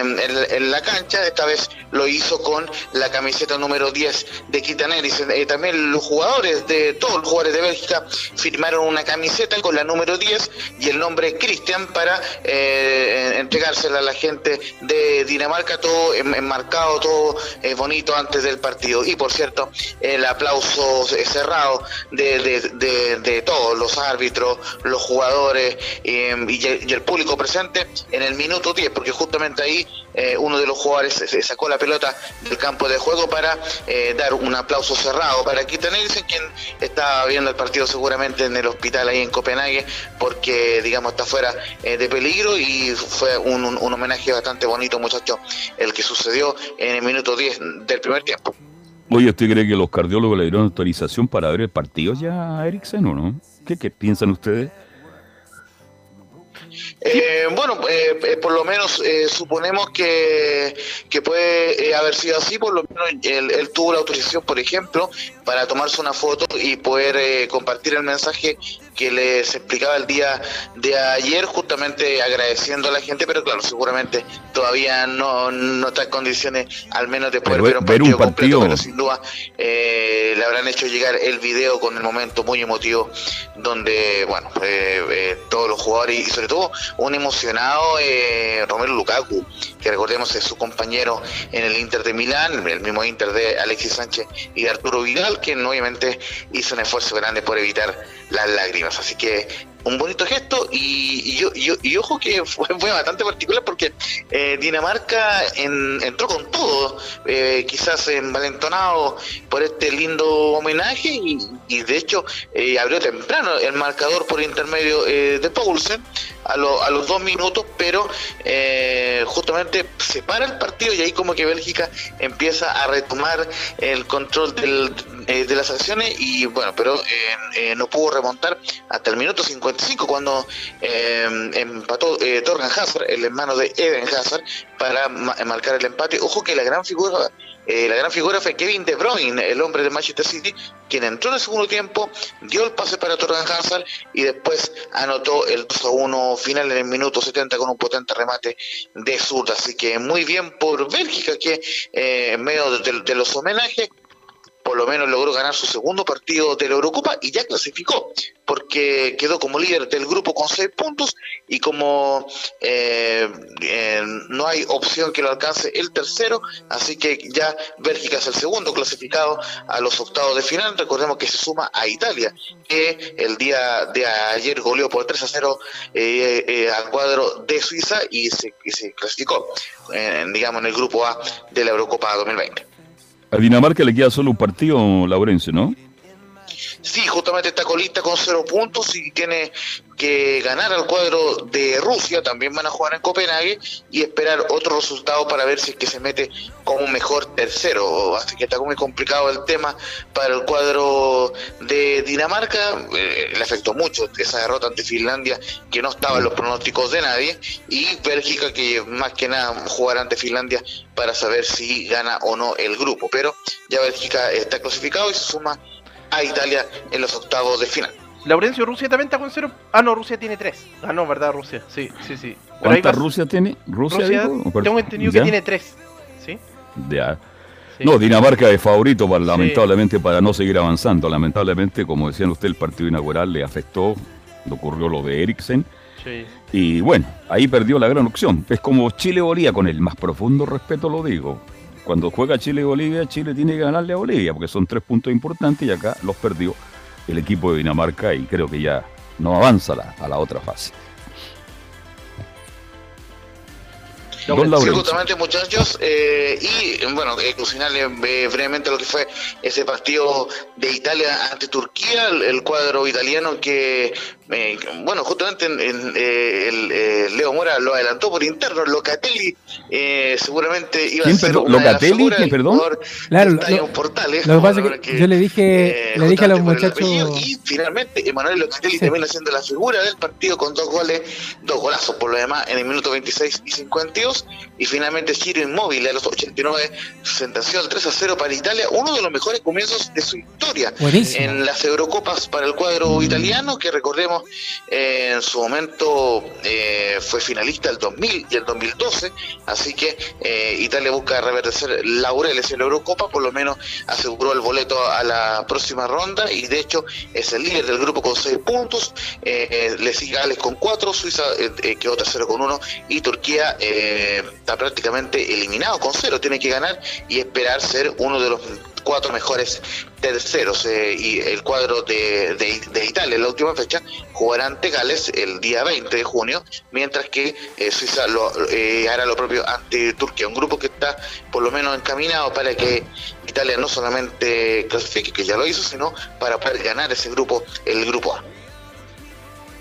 Speaker 9: en, la cancha. Esta vez lo hizo con la camiseta número 10 de Christian Eriksen. También los jugadores de todos los jugadores de Bélgica firmaron una camiseta con la número 10 y el nombre Christian para eh, entregársela a la gente de Dinamarca, todo en- enmarcado, todo eh, bonito antes del partido. Y por cierto, el aplauso cerrado de, de- de- todos los árbitros, los jugadores el- y el público presente en el minuto 10, porque justamente ahí eh, uno de los jugadores sacó la pelota del campo de juego para eh, dar un aplauso cerrado para Keaton quien está viendo el partido seguramente en el hospital ahí en Copenhague, porque digamos está fuera eh, de peligro y fue un, un- un homenaje bastante bonito, muchachos, el que sucedió en el minuto 10 del primer tiempo.
Speaker 6: Oye, ¿usted cree que los cardiólogos le dieron autorización para ver el partido ya a Eriksen o no? ¿Qué, qué piensan ustedes?
Speaker 9: Eh, bueno, eh, eh, por lo menos eh, suponemos que, que puede eh, haber sido así, por lo menos él, él tuvo la autorización, por ejemplo, para tomarse una foto y poder eh, compartir el mensaje que les explicaba el día de ayer, justamente agradeciendo a la gente, pero claro, seguramente todavía no, no está en condiciones al menos de poder
Speaker 6: Pero
Speaker 9: ver un
Speaker 6: ver un
Speaker 9: partido completo,
Speaker 6: partido-
Speaker 9: pero sin duda eh, le habrán hecho llegar el video con el momento muy emotivo donde, bueno, eh, eh, todos los jugadores y sobre todo un emocionado eh, Romero Lukaku, que recordemos es su compañero en el Inter de Milán, el mismo Inter de Alexis Sánchez y de Arturo Vidal, que obviamente hizo un esfuerzo grande por evitar las lágrimas. Así que un bonito gesto y, y, y y ojo que fue, bastante particular porque eh, Dinamarca en- entró con todo, eh, quizás envalentonado por este lindo homenaje y, y de hecho eh, abrió temprano el marcador por intermedio eh, de Paulsen a, lo- a los dos minutos, pero eh, justamente se para el partido y ahí como que Bélgica empieza a retomar el control del- eh, de las acciones y bueno, pero eh, eh, no pudo remontar hasta el minuto 55 cuando eh, empató eh, Torgan Hazard, el hermano de Eden Hazard, para ma- marcar el empate. Ojo que la gran figura eh, la gran figura fue Kevin De Bruyne, el hombre de Manchester City, quien entró en el segundo tiempo, dio el pase para Torgan Hazard y después anotó el 2 a 1 final en el minuto 70 con un potente remate de zurda. Así que muy bien por Bélgica que eh, en medio de los homenajes por lo menos logró ganar su segundo partido de la Eurocopa y ya clasificó, porque quedó como líder del grupo con seis puntos y como eh, eh, no hay opción que lo alcance el tercero, así que ya Bélgica es el segundo clasificado a los octavos de final. Recordemos que se suma a Italia, que el día de ayer goleó por 3 a 0 eh, eh, al cuadro de Suiza y se, y se clasificó, digamos, en el grupo A de la Eurocopa 2020.
Speaker 6: A Dinamarca le queda solo un partido, Laurencio, ¿no?
Speaker 9: Sí, justamente está colista con cero puntos y tiene que ganar al cuadro de Rusia, también van a jugar en Copenhague y esperar otro resultado para ver si es que se mete como mejor tercero. Así que está muy complicado el tema para el cuadro de Dinamarca. Eh, le afectó mucho esa derrota ante Finlandia que no estaba en los pronósticos de nadie y Bélgica que más que nada jugará ante Finlandia para saber si gana o no el grupo. Pero ya Bélgica está clasificado y se suma a Italia en los octavos de final.
Speaker 5: Laurencio, Rusia también está con cero. Ah, no, Rusia tiene tres. Ah, no, ¿verdad? Rusia, sí, sí, sí. Pero ahí
Speaker 6: ¿Cuánta
Speaker 5: va-
Speaker 6: Rusia tiene? ¿Rusia,
Speaker 5: Rusia, tengo entendido
Speaker 6: ¿Ya?
Speaker 5: que tiene tres. ¿Sí?
Speaker 6: Ya.
Speaker 5: Sí.
Speaker 6: No, Dinamarca es favorito, para, lamentablemente, para no seguir avanzando. Lamentablemente, como decían usted, el partido inaugural le afectó, le ocurrió lo de Eriksen.
Speaker 5: Sí.
Speaker 6: Y bueno, ahí perdió la gran opción. Es como Chile-Bolivia, con el más profundo respeto lo digo. Cuando juega Chile-Bolivia, Chile tiene que ganarle a Bolivia, porque son tres puntos importantes y acá los perdió el equipo de Dinamarca y creo que ya no avanza a la, a la otra fase.
Speaker 9: Sí, justamente muchachos, eh, y bueno, eh, cocinarle eh, brevemente lo que fue ese partido de Italia ante Turquía, el, el cuadro italiano que, eh, bueno, justamente en- en, eh, el, eh, Leo Mora lo adelantó por interno, Locatelli eh, seguramente iba
Speaker 6: ¿Quién,
Speaker 9: a ser una de las
Speaker 6: ¿Locatelli?
Speaker 9: figuras
Speaker 6: ¿Qué,
Speaker 9: del
Speaker 6: perdón?
Speaker 9: jugador
Speaker 1: Claro, lo-
Speaker 9: Portales,
Speaker 1: Lo que pasa es que yo le dije, le dije a los muchachos.
Speaker 9: apellido, Y finalmente, Emanuel Locatelli
Speaker 1: Sí.
Speaker 9: termina siendo la figura del partido con dos goles, dos golazos por lo demás en el minuto 26 y 52. Y finalmente, Giro Inmóvil a los 89 sentenció al 3 a 0 para Italia, uno de los mejores comienzos de su historia
Speaker 1: Buenísimo.
Speaker 9: en las Eurocopas para el cuadro italiano, que recordemos en su momento eh, fue finalista el 2000 y el 2012. Así que eh, Italia busca reverdecer laureles en la Eurocopa, por lo menos aseguró el boleto a la próxima ronda y de hecho es el líder del grupo con 6 puntos. Eh, le sigue Gales con 4, Suiza quedó tercero con 1 y Turquía está prácticamente eliminado con 0. Tiene que ganar y esperar ser uno de los cuatro mejores terceros. eh, y el cuadro de, de- de Italia en la última fecha jugará ante Gales el día 20 de junio, mientras que eh, Suiza lo, eh, hará lo propio ante Turquía. Un grupo que está por lo menos encaminado para que Italia no solamente clasifique, que ya lo hizo, sino para poder ganar ese grupo, el grupo A.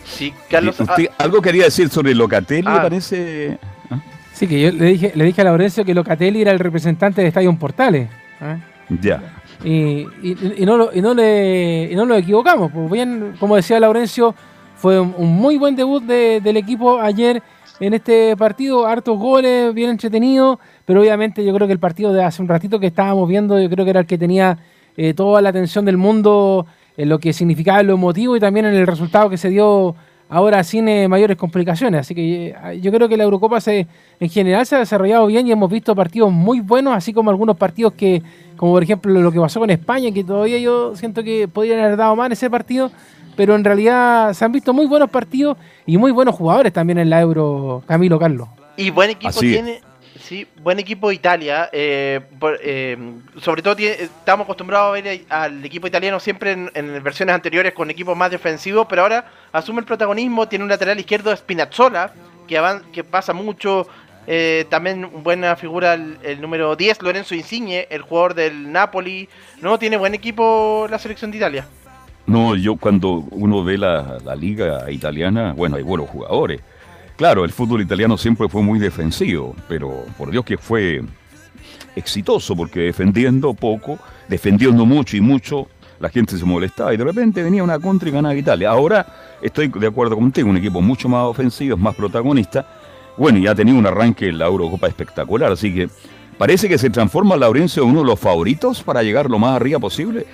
Speaker 5: Sí, Carlos.
Speaker 6: Usted algo quería decir sobre Locatelli,
Speaker 5: Ah.
Speaker 6: parece. ¿Ah?
Speaker 1: Sí, que yo le dije, le dije a Laurencio que Locatelli era el representante de Estadio Portales. ¿eh?
Speaker 6: Ya.
Speaker 1: Y, y- no y, no le, no lo equivocamos. Pues bien, como decía Laurencio, fue un, muy buen debut de- del equipo ayer en este partido. Hartos goles, bien entretenido. Pero obviamente yo creo que el partido de hace un ratito que estábamos viendo, yo creo que era el que tenía eh, toda la atención del mundo en lo que significaba lo emotivo y también en el resultado que se dio ahora sin eh, mayores complicaciones. Así que eh, yo creo que la Eurocopa se, en general se ha desarrollado bien y hemos visto partidos muy buenos, así como algunos partidos que, como por ejemplo lo que pasó con España, que todavía yo siento que podrían haber dado más en ese partido, pero en realidad se han visto muy buenos partidos y muy buenos jugadores también en la Euro, Camilo Carlos.
Speaker 5: Y buen equipo
Speaker 6: Así es.
Speaker 5: tiene. Sí, buen equipo Italia. eh, eh, sobre todo estamos acostumbrados a ver al equipo italiano siempre en, en versiones anteriores con equipos más defensivos, pero ahora asume el protagonismo. Tiene un lateral izquierdo Spinazzola, que, avan- que pasa mucho. eh, también buena figura el, el número 10, Lorenzo Insigne, el jugador del Napoli. No, tiene buen equipo la selección de Italia.
Speaker 6: No, yo cuando uno ve la, la liga italiana, bueno, hay buenos jugadores. Claro, el fútbol italiano siempre fue muy defensivo, pero por Dios que fue exitoso, porque defendiendo poco, defendiendo mucho y mucho, la gente se molestaba y de repente venía una contra y ganaba Italia. Ahora estoy de acuerdo contigo, un equipo mucho más ofensivo, más protagonista. Bueno, y ha tenido un arranque en la Eurocopa espectacular, así que parece que se transforma Laurencio en uno de los favoritos para llegar lo más arriba posible.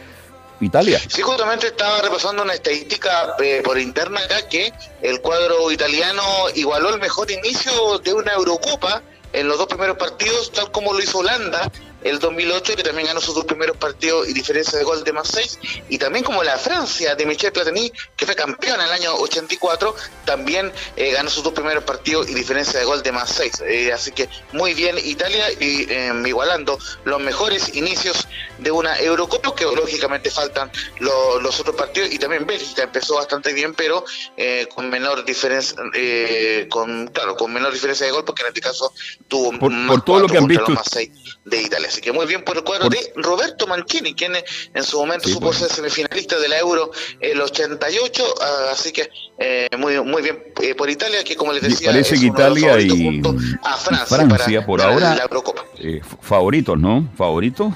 Speaker 6: Italia.
Speaker 9: Sí, justamente estaba repasando una estadística eh, por interna acá que el cuadro italiano igualó el mejor inicio de una Eurocopa en los dos primeros partidos, tal como lo hizo Holanda el 2008, que también ganó sus dos primeros partidos y diferencia de gol de más 6, y también como la Francia de Michel Platini, que fue campeón en el año 84, también eh, ganó sus dos primeros partidos y diferencia de gol de más 6. así que muy bien Italia y eh, igualando los mejores inicios de una Eurocopa, que lógicamente faltan lo- los otros partidos, y también Bélgica empezó bastante bien, pero eh, con menor diferencia, eh, con claro, con menor diferencia de gol, porque en este caso tuvo
Speaker 6: Por-
Speaker 9: más
Speaker 6: por todo lo que han visto-
Speaker 9: los más seis de Italia. Así que muy bien por el cuadro
Speaker 6: Por-
Speaker 9: de Roberto Mancini, quien en su momento
Speaker 6: Sí,
Speaker 9: supo
Speaker 6: pues.
Speaker 9: ser semifinalista de la Euro el 88, ah, así que eh, muy, muy bien eh, por Italia, que como les decía,
Speaker 6: parece
Speaker 9: es
Speaker 6: que Italia y
Speaker 9: a Francia,
Speaker 6: Francia
Speaker 9: para
Speaker 6: por ahora
Speaker 9: la Eurocopa.
Speaker 6: eh, favoritos, ¿no? Favoritos.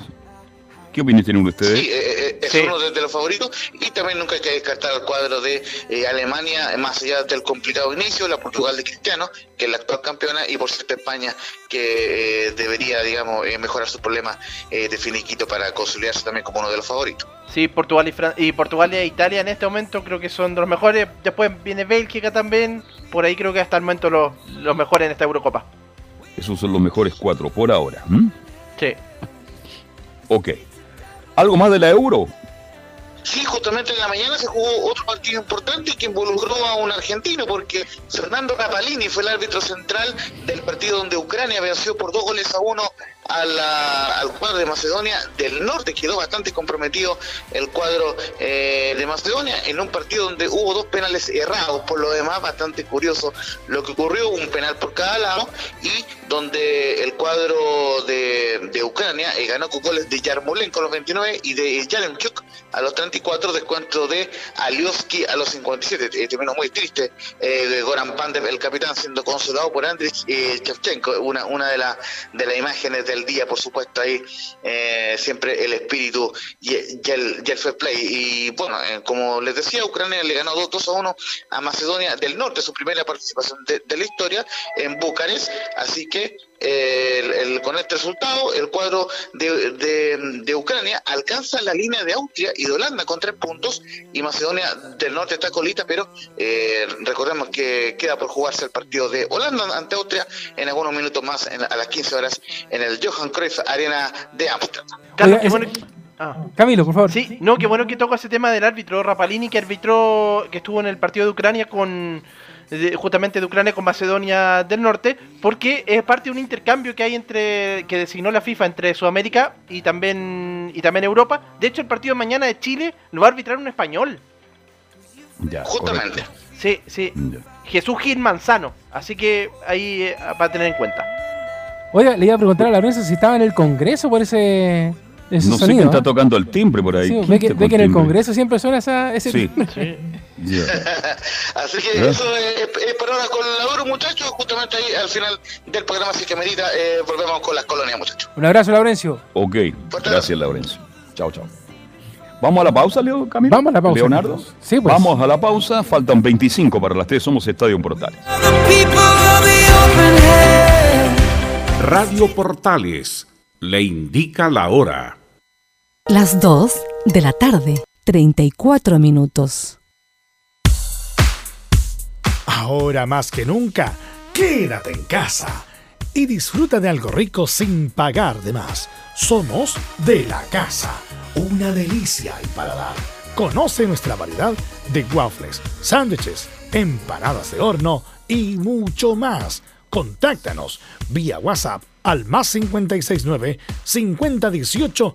Speaker 6: ¿Qué opinión tienen ustedes?
Speaker 9: Sí, eh, eh, es
Speaker 5: Sí.
Speaker 9: uno de, de los favoritos y también nunca hay que descartar el cuadro de eh, Alemania, más allá del complicado inicio, la Portugal de Cristiano, que es la actual campeona, y por cierto España, que eh, debería, digamos, eh, mejorar sus problemas eh, de finiquito para consolidarse también como uno de los favoritos.
Speaker 5: Sí, Portugal y, Fran- y Portugal e Italia en este momento creo que son de los mejores. Después viene Bélgica también. Por ahí creo que hasta el momento los, los mejores en esta Eurocopa.
Speaker 6: Esos son los mejores cuatro por ahora.
Speaker 5: Sí.
Speaker 6: Ok. ¿Algo más de la euro?
Speaker 9: Sí, justamente en la mañana se jugó otro partido importante que involucró a un argentino, porque Fernando Rapalini fue el árbitro central del partido donde Ucrania venció por dos goles a uno a al cuadro de Macedonia del Norte. Quedó bastante comprometido el cuadro eh, de Macedonia en un partido donde hubo dos penales errados. Por lo demás, bastante curioso lo que ocurrió, un penal por cada lado y donde el cuadro de, de Ucrania eh, ganó con goles de Yarmolenko los 29 y de Yaremchuk a los 34, descuento de Alioski a los 57. Eh, terminó muy triste eh, de Goran Pandev, el capitán, siendo consolado por Andriy eh, Shevchenko, una, una de, la- de las imágenes del día, por supuesto, ahí eh, siempre el espíritu y, el, fair play. Y bueno, eh, como les decía, Ucrania le ganó 2, 2 a 1 a Macedonia del Norte, su primera participación de, la historia en Bucarest, así que con este resultado, el cuadro de, de- de Ucrania alcanza la línea de Austria y de Holanda con tres puntos y Macedonia del Norte está colita, pero eh, recordemos que queda por jugarse el partido de Holanda ante Austria en algunos minutos más en- a las 15 horas en el Johan Cruyff Arena de Ámsterdam.
Speaker 5: Ah.
Speaker 1: Camilo, por favor.
Speaker 5: Sí, no, qué bueno que toca ese tema del árbitro Rapalini, que arbitró, que estuvo en el partido de Ucrania con, de- justamente de Ucrania con Macedonia del Norte, porque es parte de un intercambio que hay entre, que designó la FIFA entre Sudamérica y también, y también Europa. De hecho, el partido de mañana de Chile lo va a arbitrar un español.
Speaker 6: Ya,
Speaker 9: Justamente.
Speaker 6: correcto.
Speaker 5: Sí, sí,
Speaker 6: Ya.
Speaker 5: Jesús Gil Manzano. Así que ahí eh, va a tener en cuenta.
Speaker 1: Oiga, le iba a preguntar a la prensa si estaba en el Congreso por ese, ese
Speaker 6: No sé quién está
Speaker 1: ¿eh?
Speaker 6: tocando el timbre por ahí.
Speaker 1: Sí,
Speaker 6: ¿Quién
Speaker 1: ve, que, ve en el? Congreso siempre suena esa, ese
Speaker 6: Sí.
Speaker 1: timbre.
Speaker 9: Así que
Speaker 6: ¿Eh?
Speaker 9: eso es, es por ahora con la Euro, muchachos. Justamente ahí al final del programa, si que medita, eh, volvemos con las colonias, muchachos.
Speaker 1: Un abrazo, Laurencio.
Speaker 6: Ok, gracias Laurencio. Chao, chao. ¿Vamos a la pausa, Leo Camilo?
Speaker 1: Vamos a la pausa.
Speaker 6: Leonardo.
Speaker 1: Sí, pues.
Speaker 6: Vamos a la pausa, faltan 25 para las 3, somos Estadio Portales.
Speaker 10: Radio Portales le indica la hora.
Speaker 11: Las 2 de la tarde, 34 minutos.
Speaker 12: Ahora más que nunca, quédate en casa y disfruta de algo rico sin pagar de más. Somos de la casa, una delicia al paladar. Conoce nuestra variedad de waffles, sándwiches, empanadas de horno y mucho más. Contáctanos vía WhatsApp al más 569 5018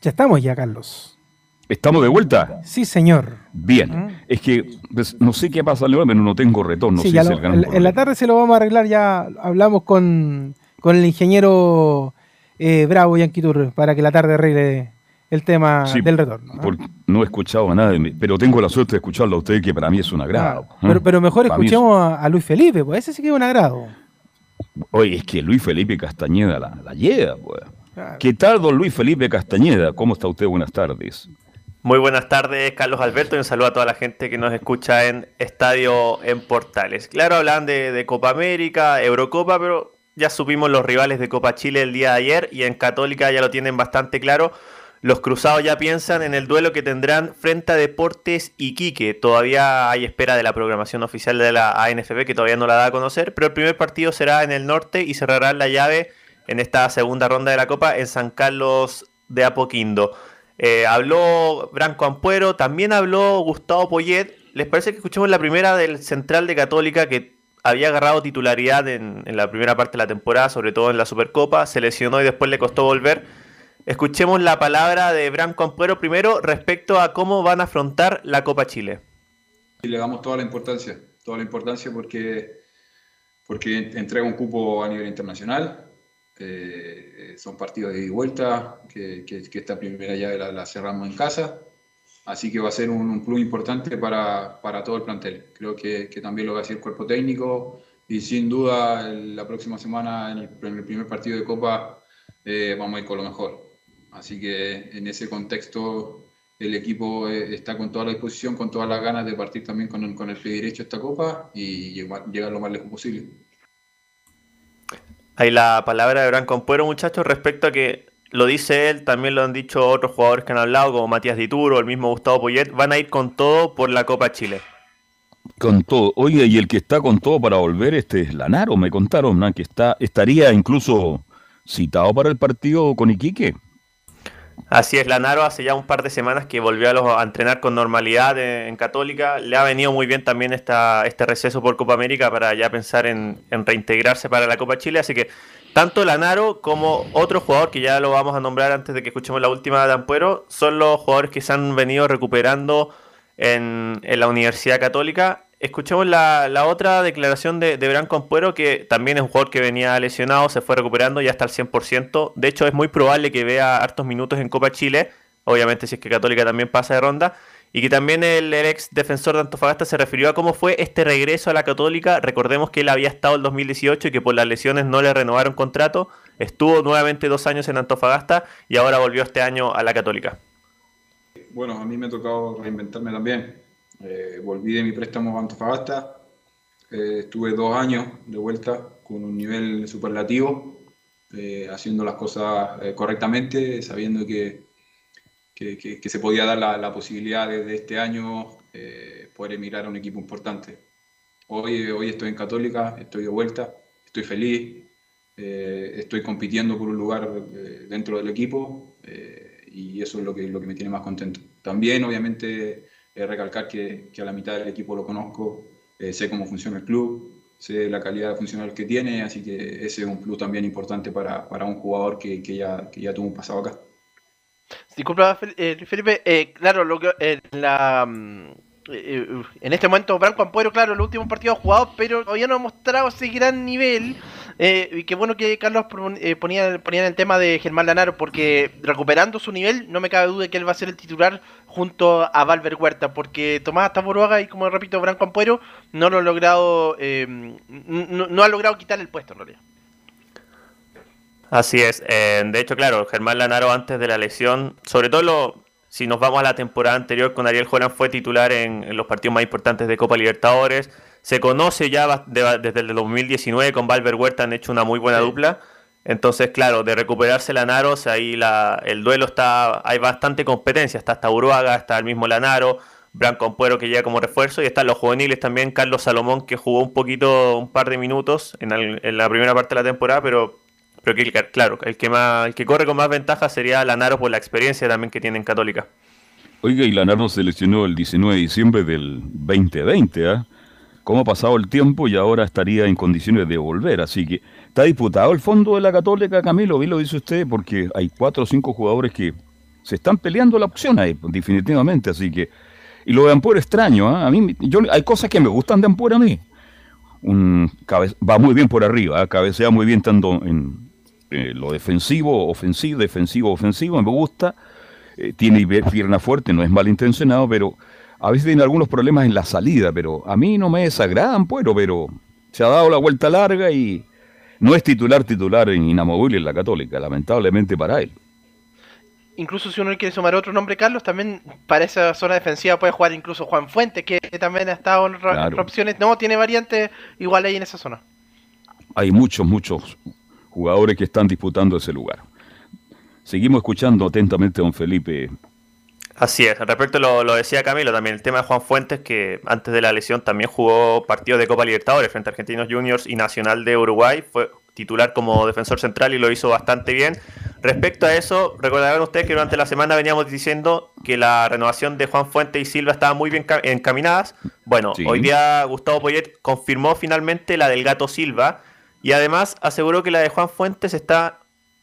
Speaker 1: Ya estamos ya, Carlos.
Speaker 6: ¿Estamos de vuelta?
Speaker 1: Sí, señor.
Speaker 6: Bien. Es que pues, no sé qué pasa pero no tengo retorno.
Speaker 1: Sí, lo, en, la tarde se lo vamos a arreglar. Ya hablamos con, con el ingeniero eh, Bravo Yanquitur para que la tarde arregle el tema del retorno.
Speaker 6: ¿no? he escuchado a nadie, pero tengo la suerte de escucharlo a usted, que para mí es un agrado.
Speaker 1: ¿eh? pero, pero mejor escuchemos a, Luis Felipe, pues ese sí que es un agrado.
Speaker 6: Oye, es que Luis Felipe Castañeda la, la lleva, pues. ¿Qué tal, don Luis Felipe Castañeda? ¿Cómo está usted? Buenas tardes.
Speaker 3: Muy buenas tardes, Carlos Alberto, y un saludo a toda la gente que nos escucha en Estadio en Portales. Claro, hablan de, Copa América, Eurocopa, pero ya supimos los rivales de Copa Chile el día de ayer y en Católica ya lo tienen bastante claro. Los cruzados ya piensan en el duelo que tendrán frente a Deportes y Quique. Todavía hay espera de la programación oficial de la ANFP que todavía no la da a conocer, pero el primer partido será en el norte y cerrará la llave en esta segunda ronda de la Copa en San Carlos de Apoquindo. Eh, habló Branco Ampuero, también habló Gustavo Poyet. ¿Les parece que escuchemos la primera del Central de Católica que había agarrado titularidad en, la primera parte de la temporada, sobre todo en la Supercopa, se lesionó y después le costó volver? Escuchemos la palabra de Branco Ampuero primero respecto a cómo van a afrontar la Copa Chile.
Speaker 13: Y le damos toda la importancia, toda la importancia porque, porque entrega un cupo a nivel internacional, eh, son partidos de ida y vuelta, que, esta primera llave la, cerramos en casa. Así que va a ser un, plus importante para, para, todo el plantel. Creo que, también lo va a decir el cuerpo técnico y sin duda la próxima semana en el, primer partido de Copa eh, vamos a ir con lo mejor. Así que en ese contexto el equipo eh, está con toda la disposición, con todas las ganas de partir también con, con el pie derecho a esta Copa y llegar lo más lejos posible.
Speaker 3: Hay la palabra de Branco Ampuero, muchachos, respecto a que lo dice él, también lo han dicho otros jugadores que han hablado, como Matías Dituro, el mismo Gustavo Poyet, van a ir con todo por la Copa Chile.
Speaker 6: Con todo. Oye, y el que está con todo para volver este es Lanaro, me contaron, que está, estaría incluso citado para el partido con Iquique.
Speaker 3: Así es, Lanaro hace ya un par de semanas que volvió a, entrenar con normalidad en, Católica. Le ha venido muy bien también este receso por Copa América para ya pensar en, reintegrarse para la Copa Chile. Así que tanto Lanaro como otro jugador que ya lo vamos a nombrar antes de que escuchemos la última de Ampuero son los jugadores que se han venido recuperando en la Universidad Católica Escuchemos la, otra declaración de, de Branco Ampuero, que también es un jugador que venía lesionado, se fue recuperando ya está al 100%. De hecho, es muy probable que vea hartos minutos en Copa Chile, obviamente si es que Católica también pasa de ronda. Y que también el, ex defensor de Antofagasta se refirió a cómo fue este regreso a la Católica. Recordemos que él había estado el 2018 y que por las lesiones no le renovaron contrato. Estuvo nuevamente dos años en Antofagasta y ahora volvió este año a la Católica.
Speaker 13: Bueno, a mí me ha tocado reinventarme también eh, volví de mi préstamo a Antofagasta, eh, estuve dos años de vuelta con un nivel superlativo, eh, haciendo las cosas correctamente, sabiendo que, que, se podía dar la, posibilidad desde este año poder emigrar a un equipo importante. Hoy, hoy estoy en Católica, estoy de vuelta, estoy feliz, estoy compitiendo por un lugar dentro del equipo y eso es lo que, lo que me tiene más contento. También, obviamente, recalcar que, a la mitad del equipo lo conozco, eh, sé cómo funciona el club, sé la calidad funcional que tiene, así que ese es un club también importante para, un jugador que, ya, que ya tuvo un pasado acá.
Speaker 5: Disculpa, eh, Felipe, eh, claro, lo que, la, mm, en este momento Branco Ampuero, claro, el último partido jugado, pero todavía no ha mostrado ese gran nivel eh, y qué bueno que Carlos eh, ponía, ponía el tema de Germán Lanaro, porque recuperando su nivel, no me cabe duda de que él va a ser el titular junto a Valver Huerta, porque Tomás Taboruaga y como repito, Branco Ampuero no lo ha logrado, eh, no, ha logrado quitar el puesto en realidad.
Speaker 3: Así es, de hecho, claro, Germán Lanaro antes de la lesión, sobre todo lo, si nos vamos a la temporada anterior con Ariel Joran, fue titular en los partidos más importantes de Copa Libertadores se conoce ya desde el 2019 con Valver Huerta, han hecho una muy buena dupla. Entonces, claro, de recuperarse Lanaros, ahí la, el duelo está, hay bastante competencia, está hasta Uruaga, está el mismo Lanaro, Branco Ampuero que llega como refuerzo y están los juveniles también, Carlos Salomón que jugó un poquito, un par de minutos en, el- en la primera parte de la temporada, pero, pero que, claro, el que, más, el que corre con más ventaja sería Lanaro por la experiencia también que tiene en Católica.
Speaker 6: Oiga, y Lanaro se lesionó el 19 de diciembre del 2020, ¿ah? ¿Cómo ha pasado el tiempo y ahora estaría en condiciones de volver? Así que está disputado el fondo de la Católica, Camilo, bien lo dice usted, porque hay cuatro o cinco jugadores que se están peleando la opción ahí, definitivamente, así que... Y lo de Ampuero extraño, ¿ah? A mí, yo, hay cosas que me gustan de Ampuero a mí. Un cabe- va muy bien por arriba, ¿ah? cabecea muy bien tanto en eh, lo defensivo, ofensivo, defensivo, ofensivo, me gusta. Eh, tiene pierna fuerte, no es malintencionado, pero a veces tiene algunos problemas en la salida, pero a mí no me desagrada Ampuero, pero se ha dado la vuelta larga y no es titular titular en inamovible en la Católica, lamentablemente para él.
Speaker 5: Incluso si uno quiere sumar otro nombre, Carlos, también para esa zona defensiva puede jugar incluso Juan Fuentes, que también ha estado en
Speaker 6: Claro.
Speaker 5: opciones. No, tiene variantes igual ahí en esa zona.
Speaker 6: Hay muchos, muchos jugadores que están disputando ese lugar. Seguimos escuchando atentamente a don Felipe.
Speaker 3: Así es, respecto lo, lo decía Camilo también, el tema de Juan Fuentes, que antes de la lesión también jugó partidos de Copa Libertadores frente a Argentinos Juniors y Nacional de Uruguay, fue titular como defensor central y lo hizo bastante bien. Respecto a eso, recordarán ustedes que durante la semana veníamos diciendo que la renovación de Juan Fuentes y Silva estaba muy bien ca- encaminadas. Bueno,
Speaker 6: Sí.
Speaker 3: hoy día Gustavo Poyet confirmó finalmente la del Gato Silva y además aseguró que la de Juan Fuentes está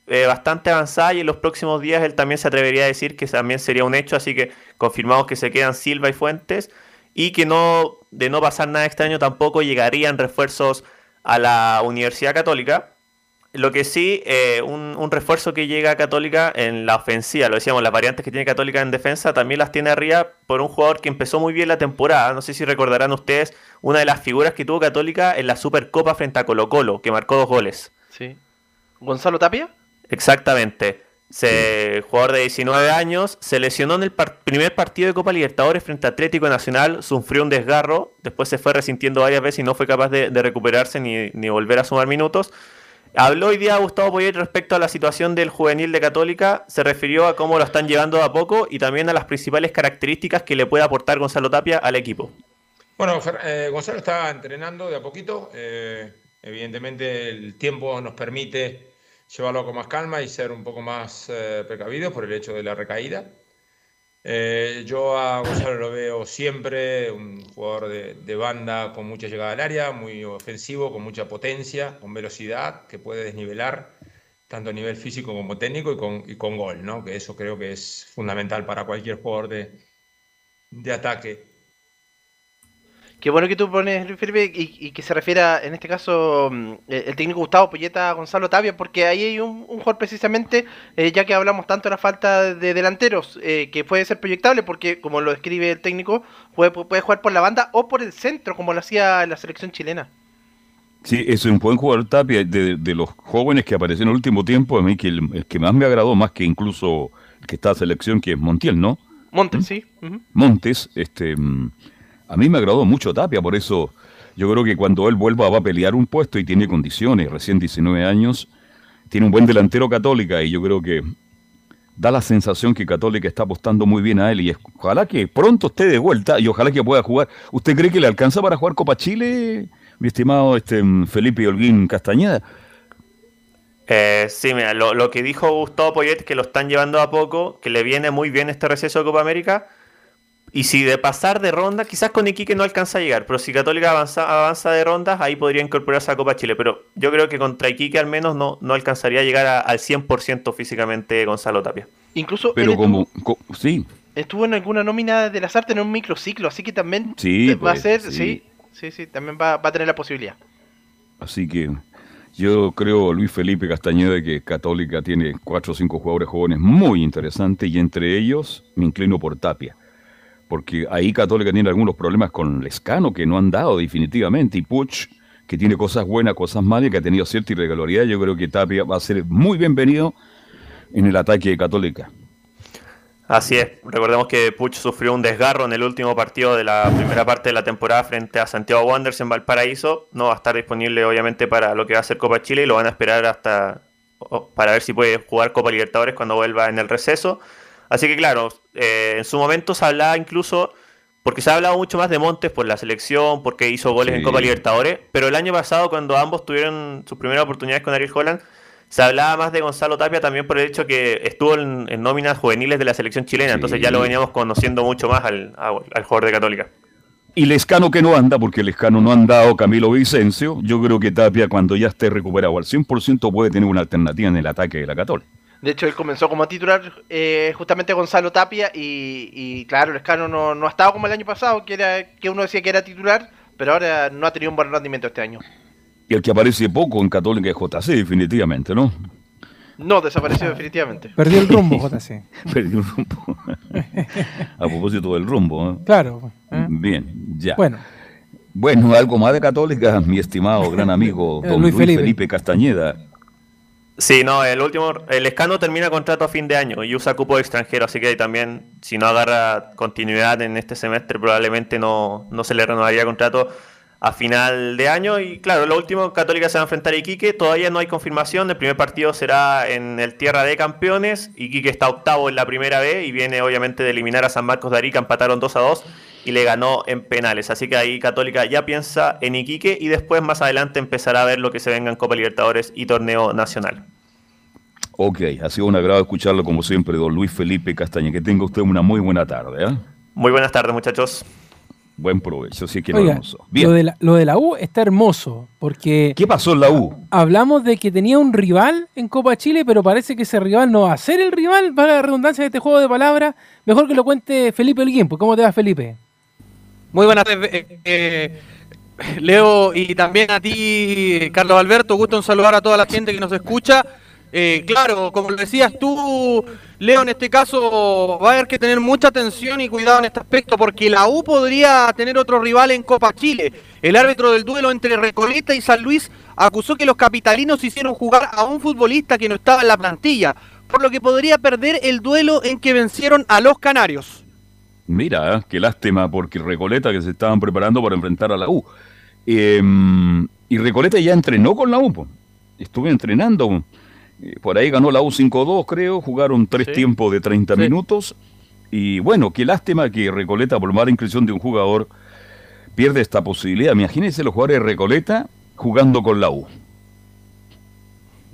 Speaker 3: eh, bastante avanzada y en los próximos días él también se atrevería a decir que también sería un hecho, así que confirmamos que se quedan Silva y Fuentes y que no de no pasar nada extraño tampoco llegarían refuerzos a la Universidad Católica. Lo que sí, eh, un, un refuerzo que llega a Católica en la ofensiva, lo decíamos, las variantes que tiene Católica en defensa también las tiene arriba por un jugador que empezó muy bien la temporada. No sé si recordarán ustedes una de las figuras que tuvo Católica en la Supercopa frente a Colo Colo, que marcó dos goles.
Speaker 5: Sí. ¿Gonzalo Tapia?
Speaker 3: Exactamente. Se, jugador de 19 años, se lesionó en el par- primer partido de Copa Libertadores frente a Atlético Nacional, sufrió un desgarro, después se fue resintiendo varias veces y no fue capaz de, de recuperarse ni, ni volver a sumar minutos. Habló hoy día Gustavo Poyet respecto a la situación del juvenil de Católica, se refirió a cómo lo están llevando a poco y también a las principales características que le puede aportar Gonzalo Tapia al equipo.
Speaker 14: Bueno, eh, Gonzalo está entrenando de a poquito. eh, evidentemente el tiempo nos permite llevarlo con más calma y ser un poco más eh, precavidos por el hecho de la recaída. Eh, yo a Gonzalo lo veo siempre un jugador de, banda con mucha llegada al área, muy ofensivo, con mucha potencia, con velocidad, que puede desnivelar tanto a nivel físico como técnico y con, y con gol, ¿no? Que eso creo que es fundamental para cualquier jugador de, de ataque.
Speaker 5: Qué bueno que tú pones, Luis Felipe, y, y que se refiera, en este caso, mm, eh, el técnico Gustavo Poyeta a Gonzalo Tapia, porque ahí hay un, un jugador precisamente, eh, ya que hablamos tanto de la falta de delanteros, eh, que puede ser proyectable, porque como lo describe el técnico, puede, puede jugar por la banda o por el centro, como lo hacía la selección chilena.
Speaker 6: Sí, es un buen jugador Tapia. De, de los jóvenes que aparecieron en el último tiempo, a mí que el, el que más me agradó, más que incluso el que está selección, que es Montiel, ¿no?
Speaker 5: Montes, sí. ujú.
Speaker 6: Montes, este, mm, a mí me agradó mucho Tapia, por eso yo creo que cuando él vuelva va a pelear un puesto y tiene condiciones, recién 19 años, tiene un buen delantero católica y yo creo que da la sensación que Católica está apostando muy bien a él y ojalá que pronto esté de vuelta y ojalá que pueda jugar. ¿Usted cree que le alcanza para jugar Copa Chile, mi estimado este, Felipe Holguín Castañeda?
Speaker 3: Eh, sí, mira, lo, lo que dijo Gustavo Poyet, que lo están llevando a poco, que le viene muy bien este receso de Copa América. Y si de pasar de ronda, quizás con Iquique no alcanza a llegar, pero si Católica avanza, avanza de rondas, ahí podría incorporarse a Copa Chile. Pero yo creo que contra Iquique al menos no, no alcanzaría a llegar a- al 100% físicamente Gonzalo Tapia.
Speaker 5: Incluso
Speaker 6: Pero como, co- sí,
Speaker 5: estuvo en alguna nómina de las artes en un microciclo, así que también
Speaker 6: Sí,
Speaker 5: va a
Speaker 6: pues,
Speaker 5: ser,
Speaker 6: sí.
Speaker 5: sí, sí, sí, también va, va a tener la posibilidad.
Speaker 6: Así que yo creo, Luis Felipe Castañeda, que Católica tiene cuatro o cinco jugadores jóvenes muy interesantes y entre ellos me inclino por Tapia. Porque ahí Católica tiene algunos problemas con Lescano que no han dado definitivamente y Puch que tiene cosas buenas, cosas malas que ha tenido cierta irregularidad. Yo creo que Tapia va a ser muy bienvenido en el ataque de Católica.
Speaker 3: Así es, recordemos que Puch sufrió un desgarro en el último partido de la primera parte de la temporada frente a Santiago Wanderers en Valparaíso. No va a estar disponible obviamente para lo que va a ser Copa Chile y lo van a esperar hasta para ver si puede jugar Copa Libertadores cuando vuelva en el receso. Así que claro, eh, en su momento se hablaba incluso, porque se ha hablado mucho más de Montes por la selección, porque hizo goles en. Copa Libertadores, pero el año pasado cuando ambos tuvieron sus primeras oportunidades con Ariel Holland, se hablaba más de Gonzalo Tapia también por el hecho que estuvo en, en nóminas juveniles de la selección chilena, entonces ya lo veníamos conociendo mucho más al, al jugador de Católica.
Speaker 6: Y Lescano que no anda, porque Lescano no ha andado Camilo Vicencio, yo creo que Tapia cuando ya esté recuperado al 100% puede tener una alternativa en el ataque de la Católica.
Speaker 5: De hecho, él comenzó como titular eh, justamente Gonzalo Tapia y, y claro, el Escano no, no ha estado como el año pasado, que, era, que uno decía que era titular, pero ahora no ha tenido un buen rendimiento este año.
Speaker 6: Y el que aparece poco en Católica es JC, definitivamente, ¿no?
Speaker 5: No, desapareció definitivamente.
Speaker 1: Perdió el rumbo, JC.
Speaker 6: Perdió el rumbo. A propósito del rumbo. ¿eh?
Speaker 1: Claro. ¿eh?
Speaker 6: Bien, ya.
Speaker 1: Bueno.
Speaker 6: Bueno, algo más de Católica, mi estimado gran amigo
Speaker 1: Eh,
Speaker 6: don
Speaker 1: Luis
Speaker 6: Luis,
Speaker 1: Felipe.
Speaker 6: Felipe. Castañeda.
Speaker 3: Sí, no, el último, el Escano termina contrato a fin de año y usa cupo extranjero, así que también, si no agarra continuidad en este semestre, probablemente no, no se le renovaría contrato a final de año. Y claro, lo último, Católica se va a enfrentar a Iquique, todavía no hay confirmación, el primer partido será en el Tierra de Campeones, Iquique está octavo en la primera B y viene obviamente de eliminar a San Marcos de Arica, empataron 2 a 2 y le ganó en penales, así que ahí Católica ya piensa en Iquique y después más adelante empezará a ver lo que se venga en Copa Libertadores y Torneo Nacional.
Speaker 6: Ok, ha sido un agrado escucharlo como siempre, don Luis Felipe Castañeda. Que tenga usted una muy buena tarde. ¿eh?
Speaker 3: Muy buenas tardes, muchachos.
Speaker 6: Buen provecho, sí que no
Speaker 1: Oiga,
Speaker 6: hermoso. Bien.
Speaker 1: lo de, la, lo de la U está hermoso, porque...
Speaker 6: ¿Qué pasó en la U?
Speaker 1: Hablamos de que tenía un rival en Copa Chile, pero parece que ese rival no va a ser el rival, para la redundancia de este juego de palabras. Mejor que lo cuente Felipe Holguín, pues ¿cómo te va Felipe?
Speaker 2: Muy buenas tardes, eh, eh, Leo, y también a ti, Carlos Alberto. Gusto en saludar a toda la gente que nos escucha. Eh, claro, como lo decías tú, Leo, en este caso va a haber que tener mucha atención y cuidado en este aspecto, porque la U podría tener otro rival en Copa Chile. El árbitro del duelo entre Recoleta y San Luis acusó que los capitalinos hicieron jugar a un futbolista que no estaba en la plantilla, por lo que podría perder el duelo en que vencieron a los canarios.
Speaker 6: Mira, qué lástima, porque Recoleta que se estaban preparando para enfrentar a la U. Eh, y Recoleta ya entrenó con la U. Estuve entrenando. Eh, Por ahí ganó la U 5-2, creo. Jugaron tres
Speaker 2: Sí.
Speaker 6: tiempos de 30
Speaker 2: Sí.
Speaker 6: minutos. Y bueno, qué lástima que Recoleta, por mala inscripción de un jugador, pierde esta posibilidad. Imagínense los jugadores de Recoleta jugando con la U.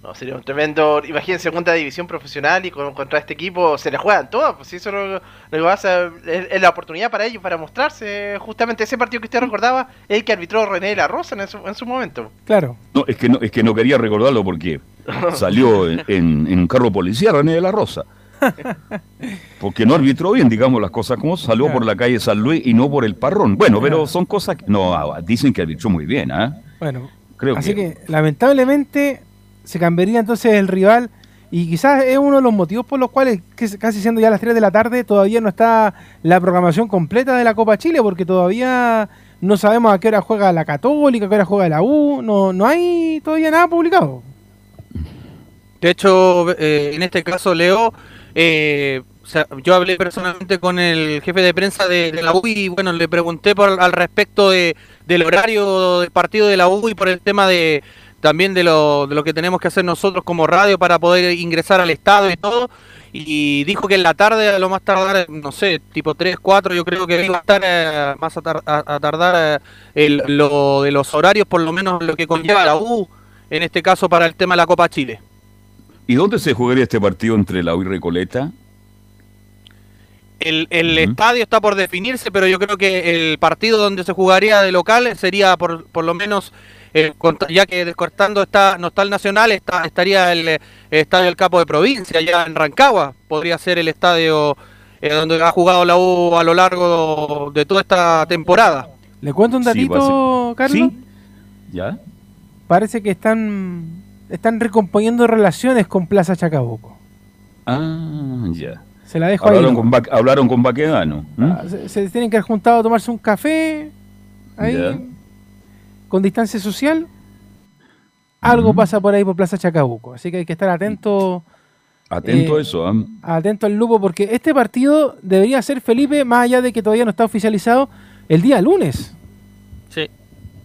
Speaker 5: No, sería un tremendo. Imagínense segunda división profesional y con- contra este equipo se le juegan todas. Pues si eso lo, lo que va a hacer es, es la oportunidad para ellos para mostrarse. Justamente ese partido que usted recordaba es el que arbitró René de la Rosa en su, en su momento.
Speaker 1: Claro.
Speaker 6: No, es que no, es que no quería recordarlo porque salió en, en- en un carro policial René de la Rosa. Porque no arbitró bien, digamos las cosas como salió por la calle San Luis y no por el Parrón. Bueno, pero son cosas que no ah, dicen que arbitró muy bien, ¿ah?
Speaker 1: Bueno,
Speaker 6: Creo
Speaker 1: así
Speaker 6: que-
Speaker 1: que... lamentablemente se cambiaría entonces el rival y quizás es uno de los motivos por los cuales, casi siendo ya las 3 de la tarde, todavía no está la programación completa de la Copa Chile porque todavía no sabemos a qué hora juega la Católica, a qué hora juega la U, no, no hay todavía nada publicado.
Speaker 2: De hecho, eh, en este caso, Leo, eh, yo hablé personalmente con el jefe de prensa de, la U y bueno, le pregunté por, al respecto de, del horario del partido de la U y por el tema de también de lo, de lo que tenemos que hacer nosotros como radio para poder ingresar al estadio y todo. Y dijo que en la tarde, a lo más tardar, no sé, tipo 3, 4, yo creo que iba a estar eh, más a, a- tardar el- lo de los horarios, por lo menos lo que conlleva la U, en este caso para el tema de la Copa Chile.
Speaker 6: ¿Y dónde se jugaría este partido entre la U y Recoleta?
Speaker 2: El, el estadio está por definirse, pero yo creo que el partido donde se jugaría de local sería por, por lo menos, eh, ya que descortando está, no está el Nacional, está, estaría el, eh, estadio del Capo de Provincia, ya en Rancagua, podría ser el estadio eh, donde ha jugado la U a lo largo de toda esta temporada.
Speaker 1: ¿Le cuento un
Speaker 6: Sí,
Speaker 1: datito, Carlos?
Speaker 6: ¿Sí? ¿Ya?
Speaker 1: Parece que están, están recomponiendo relaciones con Plaza Chacabuco.
Speaker 6: Ah, ya.
Speaker 1: Se la dejo ahí.
Speaker 6: Hablaron
Speaker 1: ¿no?
Speaker 6: con, Ba- hablaron con Baquedano.
Speaker 1: Ah, Se, se tienen que haber juntado a tomarse un café ahí
Speaker 6: Ya.
Speaker 1: con distancia social. Algo pasa por ahí por Plaza Chacabuco, así que hay que estar atento,
Speaker 6: Atento
Speaker 1: Eh,
Speaker 6: a eso. ¿ah?
Speaker 1: atento al lupo, porque este partido debería ser Felipe, más allá de que todavía no está oficializado, el día lunes.
Speaker 2: Sí,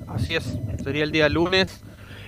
Speaker 2: así es. Sería el día lunes.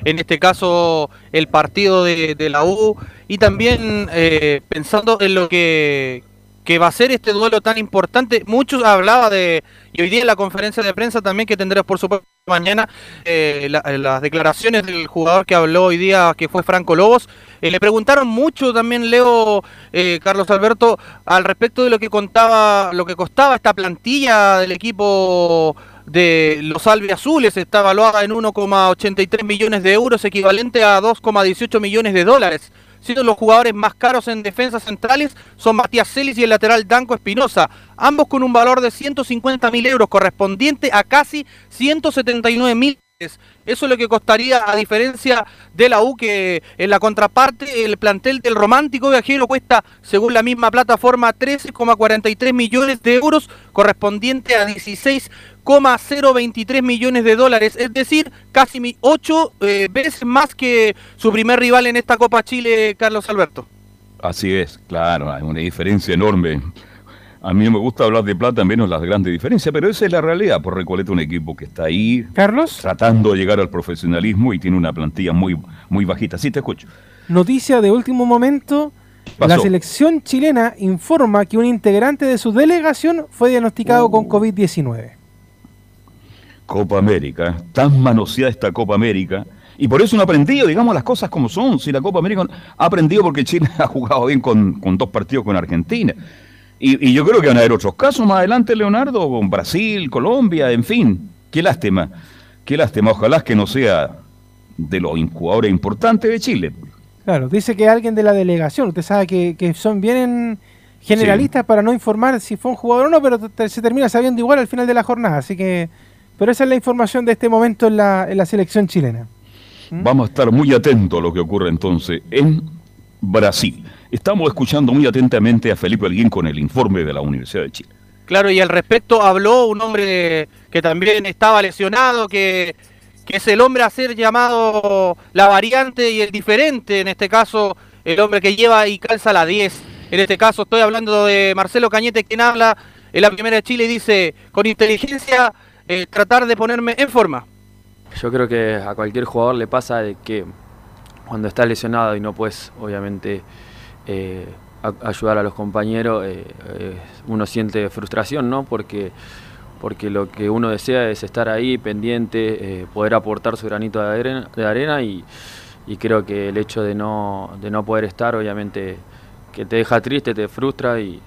Speaker 2: En este caso el partido de, la U y también eh, pensando en lo que, que va a ser este duelo tan importante. Muchos hablaba de, y hoy día en la conferencia de prensa también que tendremos por supuesto mañana, eh, la- las declaraciones del jugador que habló hoy día, que fue Franco Lobos. Eh, le preguntaron mucho también, Leo, eh, Carlos Alberto, al respecto de lo que contaba, lo que costaba esta plantilla del equipo de los albiazules está evaluada en 1,83 millones de euros, equivalente a 2,18 millones de dólares. Siendo los jugadores más caros en defensas centrales son Matías Celis y el lateral Danco Espinosa, ambos con un valor de 150 mil euros, correspondiente a casi 179 mil. Eso es lo que costaría, a diferencia de la U, que en la contraparte el plantel del Romántico Viajero cuesta, según la misma plataforma, 13,43 millones de euros, correspondiente a 16,023 millones de dólares, es decir, casi 8 veces más que su primer rival en esta Copa Chile, Carlos Alberto.
Speaker 6: Así es, claro, hay una diferencia enorme. A mí no me gusta hablar de plata, menos las grandes diferencias, pero esa es la realidad. Por Recoleta, un equipo que está ahí.
Speaker 1: Carlos.
Speaker 6: Tratando de llegar al profesionalismo y tiene una plantilla muy, muy bajita. Sí, te escucho.
Speaker 1: Noticia de último momento. La selección chilena informa que un integrante de su delegación fue diagnosticado con COVID-19.
Speaker 6: Copa América, tan manoseada esta Copa América. Y por eso no ha aprendido, digamos las cosas como son. Si la Copa América ha aprendido porque Chile ha jugado bien con, con dos partidos con Argentina. Y, y yo creo que van a haber otros casos más adelante, Leonardo, con Brasil, Colombia, en fin. Qué lástima, qué lástima. Ojalá que no sea de los jugadores importantes de Chile.
Speaker 1: Claro, dice que alguien de la delegación, usted sabe que, que son bien generalistas para no informar si fue un jugador o no, pero se termina sabiendo igual al final de la jornada, así que... Pero esa es la información de este momento en la, en la selección chilena.
Speaker 6: Vamos a estar muy atentos a lo que ocurre entonces en Brasil. Estamos escuchando muy atentamente a Felipe Alguín con el informe de la Universidad de Chile.
Speaker 2: Claro, y al respecto habló un hombre que también estaba lesionado, que, que es el hombre a ser llamado la variante y el diferente, en este caso el hombre que lleva y calza la 10. En este caso estoy hablando de Marcelo Cañete, quien habla en la primera de Chile y dice, con inteligencia, eh, tratar de ponerme en forma.
Speaker 15: Yo creo que a cualquier jugador le pasa de que cuando está lesionado y no puedes, obviamente, eh, ayudar a los compañeros, eh, eh, uno siente frustración, ¿no? Porque, porque lo que uno desea es estar ahí pendiente, poder aportar su granito de arena, de arena y, creo que el hecho de no, de no poder estar, obviamente, que te deja triste, te frustra y,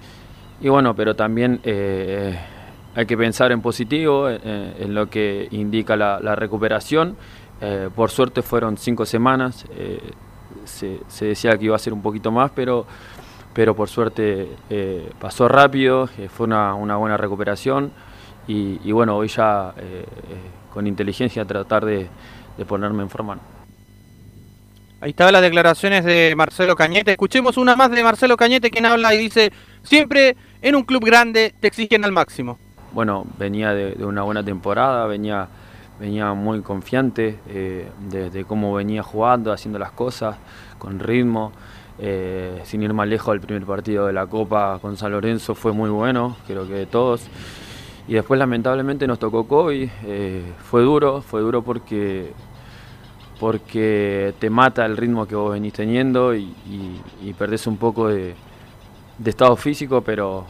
Speaker 15: y bueno, pero también hay que pensar en positivo, en lo que indica la recuperación. Eh, por suerte fueron cinco semanas, eh, se, se decía que iba a ser un poquito más, pero, pero por suerte eh, pasó rápido, fue una, una buena recuperación y, y bueno, hoy ya con inteligencia tratar de, de ponerme en forma.
Speaker 2: Ahí estaban las declaraciones de Marcelo Cañete. Escuchemos una más de Marcelo Cañete, quien habla y dice, siempre en un club grande te exigen al máximo.
Speaker 15: bueno, venía de, de una buena temporada, venía, venía muy confiante eh, de, de cómo venía jugando, haciendo las cosas, con ritmo. eh, sin ir más lejos, el primer partido de la Copa con San Lorenzo fue muy bueno, creo que de todos. Y después lamentablemente nos tocó COVID, eh, fue duro, fue duro porque, porque te mata el ritmo que vos venís teniendo y, y- perdés un poco de, estado físico, pero,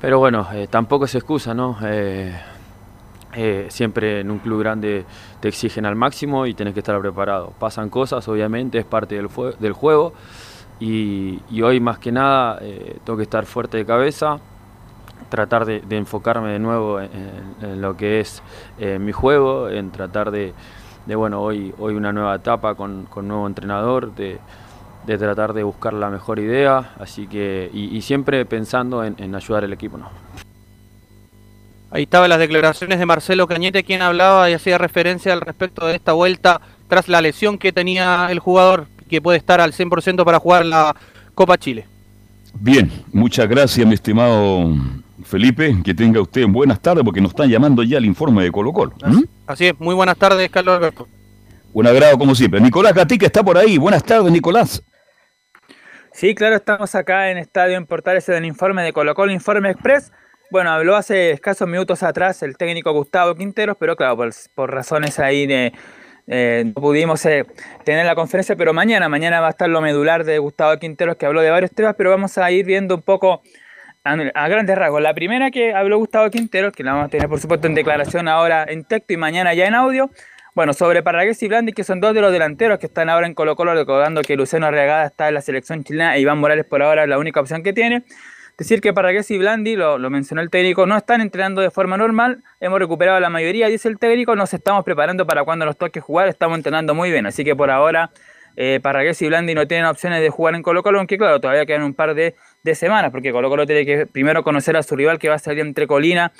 Speaker 15: pero bueno, eh, tampoco es excusa, ¿no? Eh, siempre en un club grande te exigen al máximo y tenés que estar preparado. Pasan cosas, obviamente, es parte del, del juego. Y, hoy más que nada eh, tengo que estar fuerte de cabeza, tratar de, enfocarme de nuevo en, lo que es eh, mi juego, en tratar de, bueno, hoy, hoy una nueva etapa con, con nuevo entrenador, de, tratar de buscar la mejor idea, así que, y, y siempre pensando en, en ayudar al equipo, ¿no?
Speaker 2: Ahí estaban las declaraciones de Marcelo Cañete, quien hablaba y hacía referencia al respecto de esta vuelta tras la lesión que tenía el jugador, que puede estar al 100% para jugar la Copa Chile.
Speaker 6: Bien, muchas gracias, mi estimado Felipe. Que tenga usted buenas tardes, porque nos están llamando ya el informe de Colo Colo. ¿Mm?
Speaker 2: Así es, muy buenas tardes, Carlos Alberto.
Speaker 6: Un agrado como siempre. Nicolás Gatica está por ahí. Buenas tardes, Nicolás.
Speaker 4: Sí, claro, estamos acá en Estadio en Portales en el informe de Colo Colo Informe Express. Bueno, habló hace escasos minutos atrás el técnico Gustavo Quinteros, pero claro, por, razones ahí de, eh, no pudimos eh, tener la conferencia, pero mañana, mañana va a estar lo medular de Gustavo Quinteros que habló de varios temas, pero vamos a ir viendo un poco a, grandes rasgos. La primera que habló Gustavo Quinteros, que la vamos a tener por supuesto en declaración ahora en texto y mañana ya en audio, bueno, sobre Parragués y Blandi, que son dos de los delanteros que están ahora en Colo Colo, recordando que Luciano Arriagada está en la selección chilena e Iván Morales por ahora es la única opción que tiene. Decir que Parragués y Blandi, lo, mencionó el técnico, no están entrenando de forma normal. Hemos recuperado la mayoría, dice el técnico. Nos estamos preparando para cuando nos toque jugar. Estamos entrenando muy bien. Así que por ahora, eh, y Blandi no tienen opciones de jugar en Colo Colo, aunque claro, todavía quedan un par de, de semanas, porque Colo Colo tiene que primero conocer a su rival que va a salir entre Colina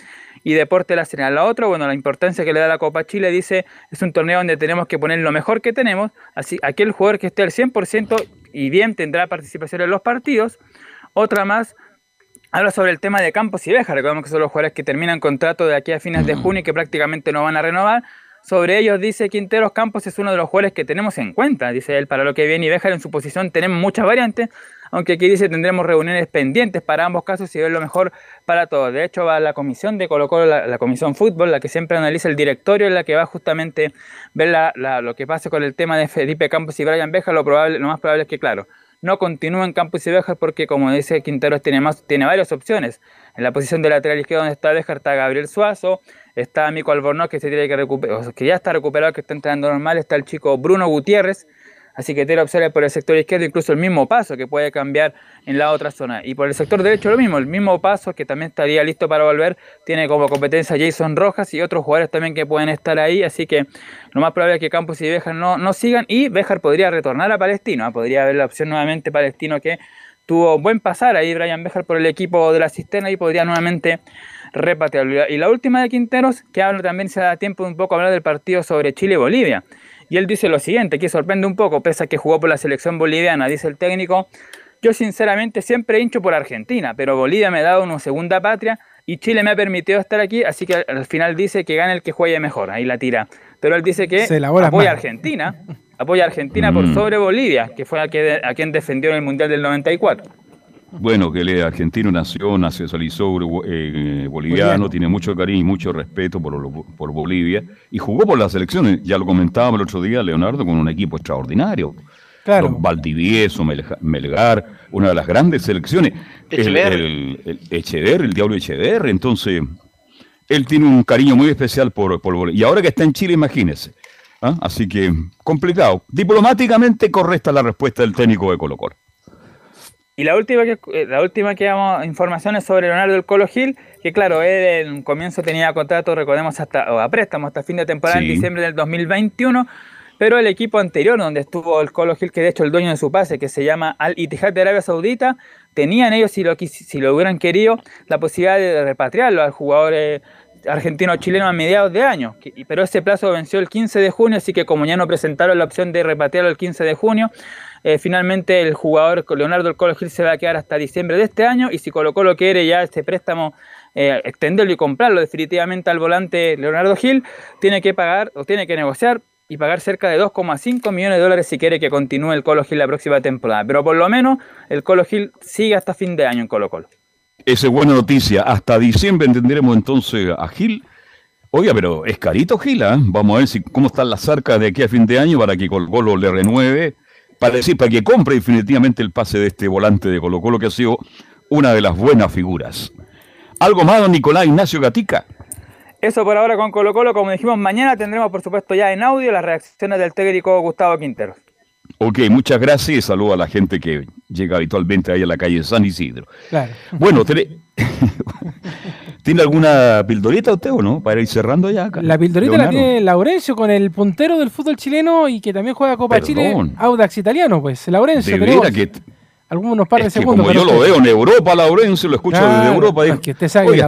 Speaker 4: y Deporte La Serena. La otra, bueno, la importancia que le da la Copa Chile, dice, es un torneo donde tenemos que poner lo mejor que tenemos. Así, aquel jugador que esté al 100% y bien tendrá participación en los partidos. Otra más, Habla sobre el tema de Campos y Beja. Recordemos que son los jugadores que terminan contrato de aquí a fines de junio y que prácticamente no van a renovar. Sobre ellos dice Quinteros Campos es uno de los jugadores que tenemos en cuenta. Dice él, para lo que viene y Bejar en su posición tenemos muchas variantes. Aunque aquí dice tendremos reuniones pendientes para ambos casos y ver lo mejor para todos. De hecho, va la comisión de Colo Colo, la, comisión fútbol, la que siempre analiza el directorio, la que va justamente ver lo que pase con el tema de Felipe Campos y Brian Beja. Lo, probable, lo más probable es que, claro, no continúa en Campos y Béjar porque, como dice Quinteros, tiene, más, tiene varias opciones. En la posición de lateral izquierdo donde está Béjar está Gabriel Suazo, está Mico Albornoz que se tiene que recuperar, que ya está recuperado, que está entrenando normal, está el chico Bruno Gutiérrez, Así que tiene opciones por el sector izquierdo, incluso el mismo paso que puede cambiar en la otra zona. Y por el sector derecho lo mismo, el mismo paso que también estaría listo para volver. Tiene como competencia Jason Rojas y otros jugadores también que pueden estar ahí. Así que lo más probable es que Campos y Béjar no, no sigan. Y Béjar podría retornar a Palestino. ¿ah? Podría haber la opción nuevamente Palestino que tuvo buen pasar ahí Brian Béjar por el equipo de la cisterna y podría nuevamente repatriarlo. Y la última de Quinteros, que habla también se da tiempo un poco a hablar del partido sobre Chile-Bolivia. Y él dice lo siguiente, que sorprende un poco, pese a que jugó por la selección boliviana, dice el técnico, yo sinceramente siempre hincho por Argentina, pero Bolivia me ha dado una segunda patria y Chile me ha permitido estar aquí, así que al final dice que gane el que juegue mejor, ahí la tira. Pero él dice que apoya a Argentina, apoya a Argentina por mm. sobre Bolivia, que fue a, a quien defendió en el Mundial del 94.
Speaker 6: Bueno, que el argentino nació, nacionalizó eh, boliviano, tiene mucho cariño y mucho respeto por, por Bolivia y jugó por las selecciones. Ya lo comentábamos el otro día, Leonardo, con un equipo extraordinario. Claro. Valdivieso, Melgar, una de las grandes selecciones. El, el, el, Diablo Echever. Entonces, él tiene un cariño muy especial por, por Bolivia. Y ahora que está en Chile, imagínese. ¿ah? Así que, complicado. Diplomáticamente correcta la respuesta del técnico de Colo Colo.
Speaker 4: Y la última que eh, la última que damos informaciones sobre Leonardo del Colo Gil, que claro, él en un comienzo tenía contrato, recordemos, hasta o a préstamo hasta fin de temporada en diciembre del 2021, pero el equipo anterior donde estuvo el Colo Gil, que de hecho el dueño de su pase, que se llama Al Ittihad de Arabia Saudita, tenían ellos, si lo, si lo hubieran querido, la posibilidad de repatriarlo al jugador eh, argentino-chileno a mediados de año, pero ese plazo venció el 15 de junio, así que como ya no presentaron la opción de repatriarlo el 15 de junio, eh, finalmente el jugador Leonardo del Colo Gil se va a quedar hasta diciembre de este año y si Colo Colo quiere ya este préstamo eh, extenderlo y comprarlo definitivamente al volante Leonardo Gil, tiene que pagar o tiene que negociar y pagar cerca de 2,5 millones de dólares si quiere que continúe el Colo Gil la próxima temporada. Pero por lo menos el Colo Gil sigue hasta fin de año en Colo Colo.
Speaker 6: Esa es buena noticia. Hasta diciembre entenderemos entonces a Gil. Oiga, pero es carito Gil, ¿eh? Vamos a ver si, cómo están las arcas de aquí a fin de año para que Colo Colo le renueve para decir, para que compre definitivamente el pase de este volante de Colo Colo que ha sido una de las buenas figuras. ¿Algo más, don Nicolás Ignacio Gatica?
Speaker 4: Eso por ahora con Colo Colo, como dijimos, mañana tendremos por supuesto ya en audio las reacciones del técnico Gustavo Quintero.
Speaker 6: Ok, muchas gracias y saludo a la gente que llega habitualmente ahí a la calle San Isidro. Claro. Bueno, ¿tiene alguna pildorita usted o no? Para ir cerrando ya acá.
Speaker 1: La pildorita la tiene Laurencio con el puntero del fútbol chileno y que también juega Copa Chile, Audax italiano, pues. Laurencio,
Speaker 6: que
Speaker 1: algunos par de segundos.
Speaker 6: como yo lo veo en Europa, Laurencio, lo escucho desde Europa.
Speaker 1: que usted sabe que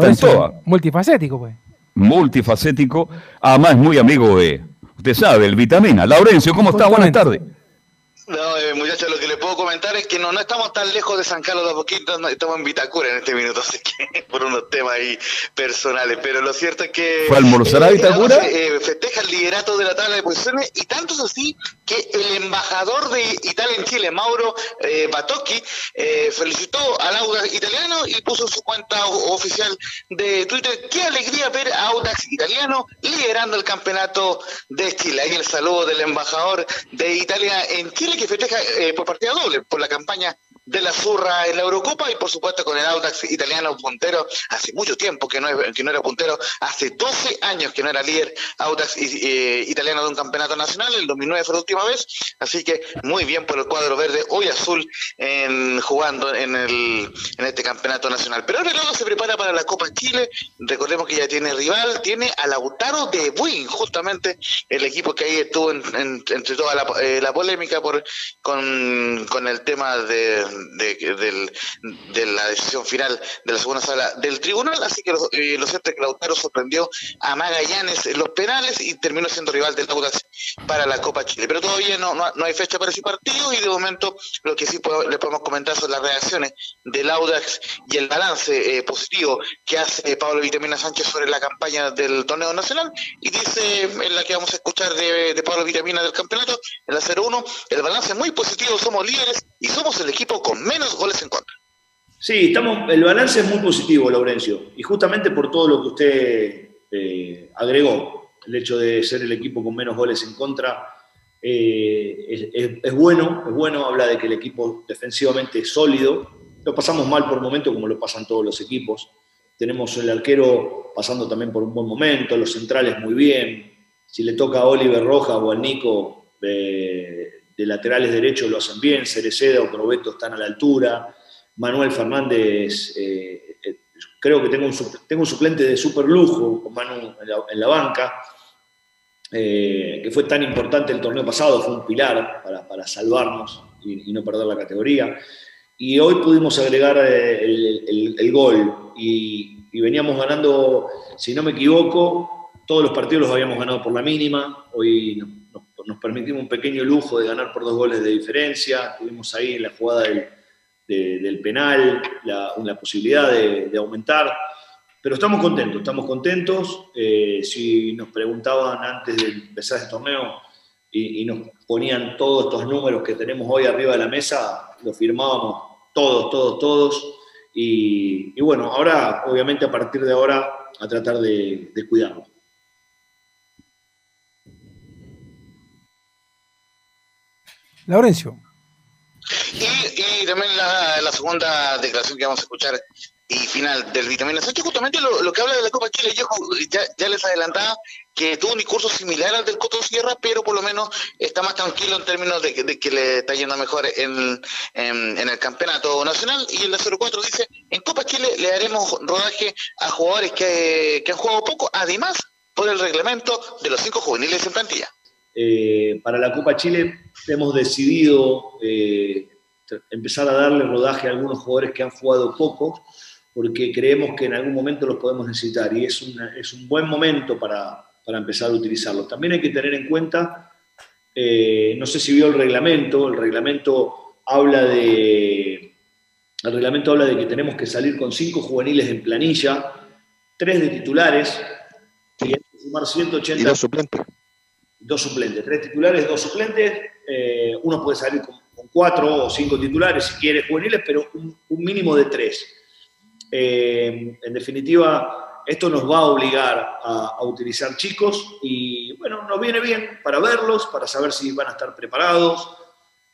Speaker 1: multifacético, pues.
Speaker 6: Multifacético, además muy amigo de, usted sabe, el vitamina. Laurencio, ¿cómo está? Buenas tardes.
Speaker 9: No, eh, muchachos, lo que les puedo comentar es que no, no estamos tan lejos de San Carlos de Apoquindo, no, estamos en Vitacura en este minuto, así que por unos temas ahí personales, pero lo cierto es que...
Speaker 6: ¿Fue almorzar a
Speaker 9: eh,
Speaker 6: Vitacura?
Speaker 9: eh, festeja el liderato de la tabla de posiciones y tanto es así que el embajador de Italia en Chile, Mauro eh, Batocchi, eh, felicitó al Audax italiano y puso en su cuenta oficial de Twitter, qué alegría ver a Audax italiano liderando el campeonato de Chile. Ahí el saludo del embajador de Italia en Chile que festeja eh, por partida doble, por la campaña de la Zurra en la Eurocopa y por supuesto con el Audax italiano puntero, hace mucho tiempo que no, es- que no era puntero, hace 12 años que no era líder Audax eh, italiano de un campeonato nacional, el 2009 fue la última vez, así que muy bien por el cuadro verde, hoy azul en, jugando en, el, en este campeonato nacional. Pero ahora el Audax se prepara para la Copa Chile, recordemos que ya tiene rival, tiene a Lautaro de Buin, justamente el equipo que ahí estuvo en- entre toda la, eh, la polémica por con, con el tema de, de, del- de la decisión final de la segunda sala del tribunal, así que lo, eh, cierto es que Lautaro sorprendió a Magallanes en los penales y terminó siendo rival del Audax para la Copa Chile. Pero todavía no, no, no hay fecha para ese partido y de momento lo que sí puedo- le podemos comentar son las reacciones del Audax y el balance eh, positivo que hace Pablo Vitamina Sánchez sobre la campaña del torneo nacional y dice en la que vamos a escuchar de, de Pablo Vitamina del campeonato, en la 0-1, el balance es muy positivo, somos líderes y somos el equipo con menos goles en contra.
Speaker 16: Sí, estamos, el balance es muy positivo, Laurencio, y justamente por todo lo que usted eh, agregó, el hecho de ser el equipo con menos goles en contra, eh, es, bueno, es bueno, habla de que el equipo defensivamente es sólido, lo pasamos mal por momento como lo pasan todos los equipos, tenemos el arquero pasando también por un buen momento, los centrales muy bien, si le toca a Oliver Roja o al Nico de, de laterales derechos lo hacen bien, Cereceda o Probeto están a la altura, Manuel Fernández, eh, eh, creo que tengo un, tengo un suplente de super lujo con Manu en la, banca, eh, que fue tan importante el torneo pasado, fue un pilar para, para salvarnos y, no perder la categoría. Y hoy pudimos agregar el, el- el gol y, y veníamos ganando, si no me equivoco, todos los partidos los habíamos ganado por la mínima, hoy nos, permitimos un pequeño lujo de ganar por dos goles de diferencia, tuvimos ahí la jugada del, de- del penal, la, la posibilidad de, aumentar. Pero estamos contentos, estamos contentos. Eh, si nos preguntaban antes de empezar este torneo y, nos ponían todos estos números que tenemos hoy arriba de la mesa, los firmábamos todos, todos, todos. Y, bueno, ahora, obviamente, a partir de ahora, a tratar de, cuidarlo.
Speaker 1: Laurencio.
Speaker 9: Y, también la, segunda declaración que vamos a escuchar y final del Vitamina Sánchez, justamente lo, que habla de la Copa Chile, yo ya, les adelantaba que tuvo un discurso similar al del Coto Sierra, pero por lo menos está más tranquilo en términos de que, le está yendo mejor en el campeonato nacional. Y en la 04 dice, en Copa Chile le daremos rodaje a jugadores que, que han jugado poco, además por el reglamento de los cinco juveniles en plantilla.
Speaker 16: Eh, para la Copa Chile hemos decidido eh, empezar a darle rodaje a algunos jugadores que han jugado poco, porque creemos que en algún momento los podemos necesitar y es, una- es un buen momento para, para empezar a utilizarlos. También hay que tener en cuenta, eh, no sé si vio el reglamento, el reglamento habla de, el reglamento habla de que tenemos que salir con cinco juveniles en planilla, tres de titulares, y hay que sumar 180
Speaker 17: Y dos suplentes.
Speaker 16: Dos suplentes, tres titulares, dos suplentes, eh, uno puede salir con, cuatro o cinco titulares si quiere juveniles, pero un, mínimo de tres. Eh, en definitiva, esto nos va a obligar a, utilizar chicos y bueno, nos viene bien para verlos, para saber si van a estar preparados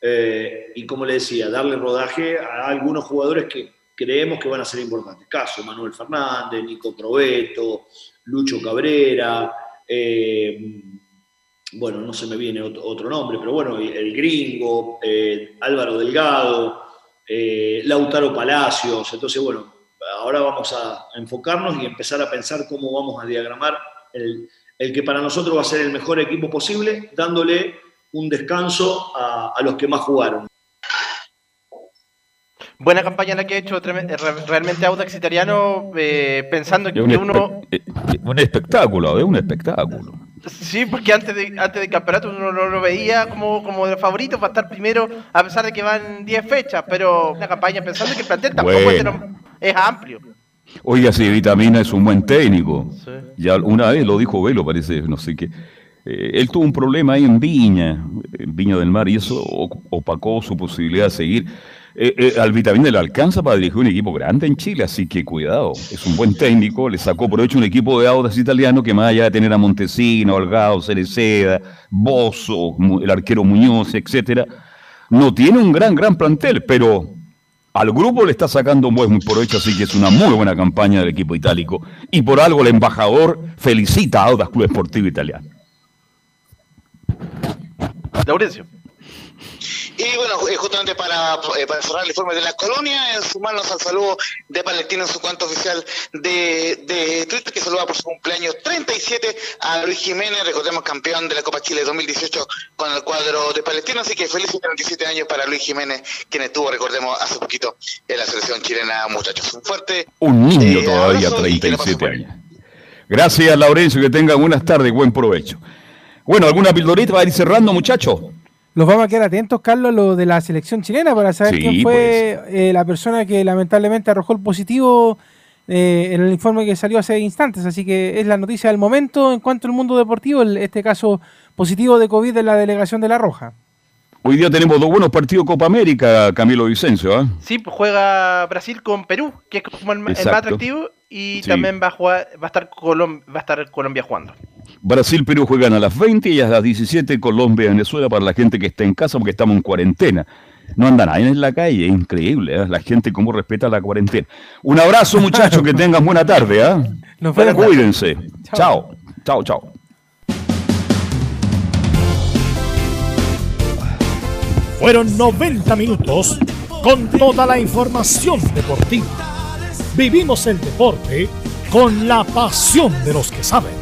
Speaker 16: eh, y como le decía, darle rodaje a algunos jugadores que creemos que van a ser importantes. Caso Manuel Fernández, Nico Probeto, Lucho Cabrera, bueno, no se me viene otro, otro nombre, pero bueno, el gringo, eh, Álvaro Delgado, eh, Lautaro Palacios. Entonces, bueno, ahora vamos a enfocarnos y empezar a pensar cómo vamos a diagramar el, el que para nosotros va a ser el mejor equipo posible, dándole un descanso a, a los que más jugaron.
Speaker 5: Buena campaña la que ha hecho re- realmente Audax Italiano, eh, pensando que
Speaker 6: un,
Speaker 5: uno...
Speaker 6: eh, eh, un espectáculo, es un espectáculo.
Speaker 5: Sí, porque antes de antes del campeonato uno no lo veía como, como de favorito para estar primero, a pesar de que van 10 fechas, pero una campaña pensando que el plantel tampoco es, amplio.
Speaker 6: Oiga, si Vitamina es un buen técnico. Ya una vez lo dijo Velo, parece, no sé qué. Eh, él tuvo un problema ahí en Viña, en Viña del Mar, y eso opacó su posibilidad de seguir. Eh, eh, al Vitamina le alcanza para dirigir un equipo grande en Chile, así que cuidado. Es un buen técnico, le sacó provecho un equipo de Audas italiano que más allá de tener a Montesino, Holgado, Cereceda, Bozo, el arquero Muñoz, etcétera, no tiene un gran, gran plantel, pero al grupo le está sacando un buen provecho, así que es una muy buena campaña del equipo itálico. Y por algo el embajador felicita a Audas Club Esportivo Italiano.
Speaker 5: Laurencio.
Speaker 9: Y bueno, eh, justamente para, eh, para cerrar el informe de la colonia, eh, sumarnos al saludo de Palestina en su cuenta oficial de, de Twitter, que saluda por su cumpleaños 37 a Luis Jiménez, recordemos campeón de la Copa Chile 2018 con el cuadro de Palestina, así que felices 37 años para Luis Jiménez, quien estuvo, recordemos, hace poquito en la selección chilena, muchachos. Un fuerte
Speaker 6: Un niño
Speaker 9: Eh,
Speaker 6: todavía,
Speaker 9: abrazo y que la
Speaker 6: 37 años. Gracias, Laurencio, que tengan buenas tardes, buen provecho. Bueno, ¿alguna pildorita para ir cerrando, muchachos?
Speaker 1: Los vamos a quedar atentos, Carlos, a lo de la selección chilena para saber
Speaker 6: Sí,
Speaker 1: quién fue eh, la persona que lamentablemente arrojó el positivo eh, en el informe que salió hace instantes. Así que es la noticia del momento en cuanto al mundo deportivo, el- este caso positivo de COVID de la delegación de La Roja.
Speaker 6: Hoy día tenemos dos buenos partidos Copa América, Camilo Vicencio. ¿ah?
Speaker 5: Sí, pues juega Brasil con Perú, que es como el, más atractivo, y
Speaker 6: Sí.
Speaker 5: también va a jugar, va a estar Colom- va a estar Colombia jugando.
Speaker 6: Brasil-Perú juegan a las 20 y a las 17 Colombia-Venezuela para la gente que está en casa porque estamos en cuarentena. No anda nadie en la calle, es increíble, ¿eh? la gente cómo respeta la cuarentena. Un abrazo muchachos, que tengan buena tarde. ¿ah?
Speaker 1: Nos vemos.
Speaker 6: Cuídense. Chao, chao, chao.
Speaker 12: Fueron 90 minutos con toda la información deportiva. Vivimos el deporte con la pasión de los que saben.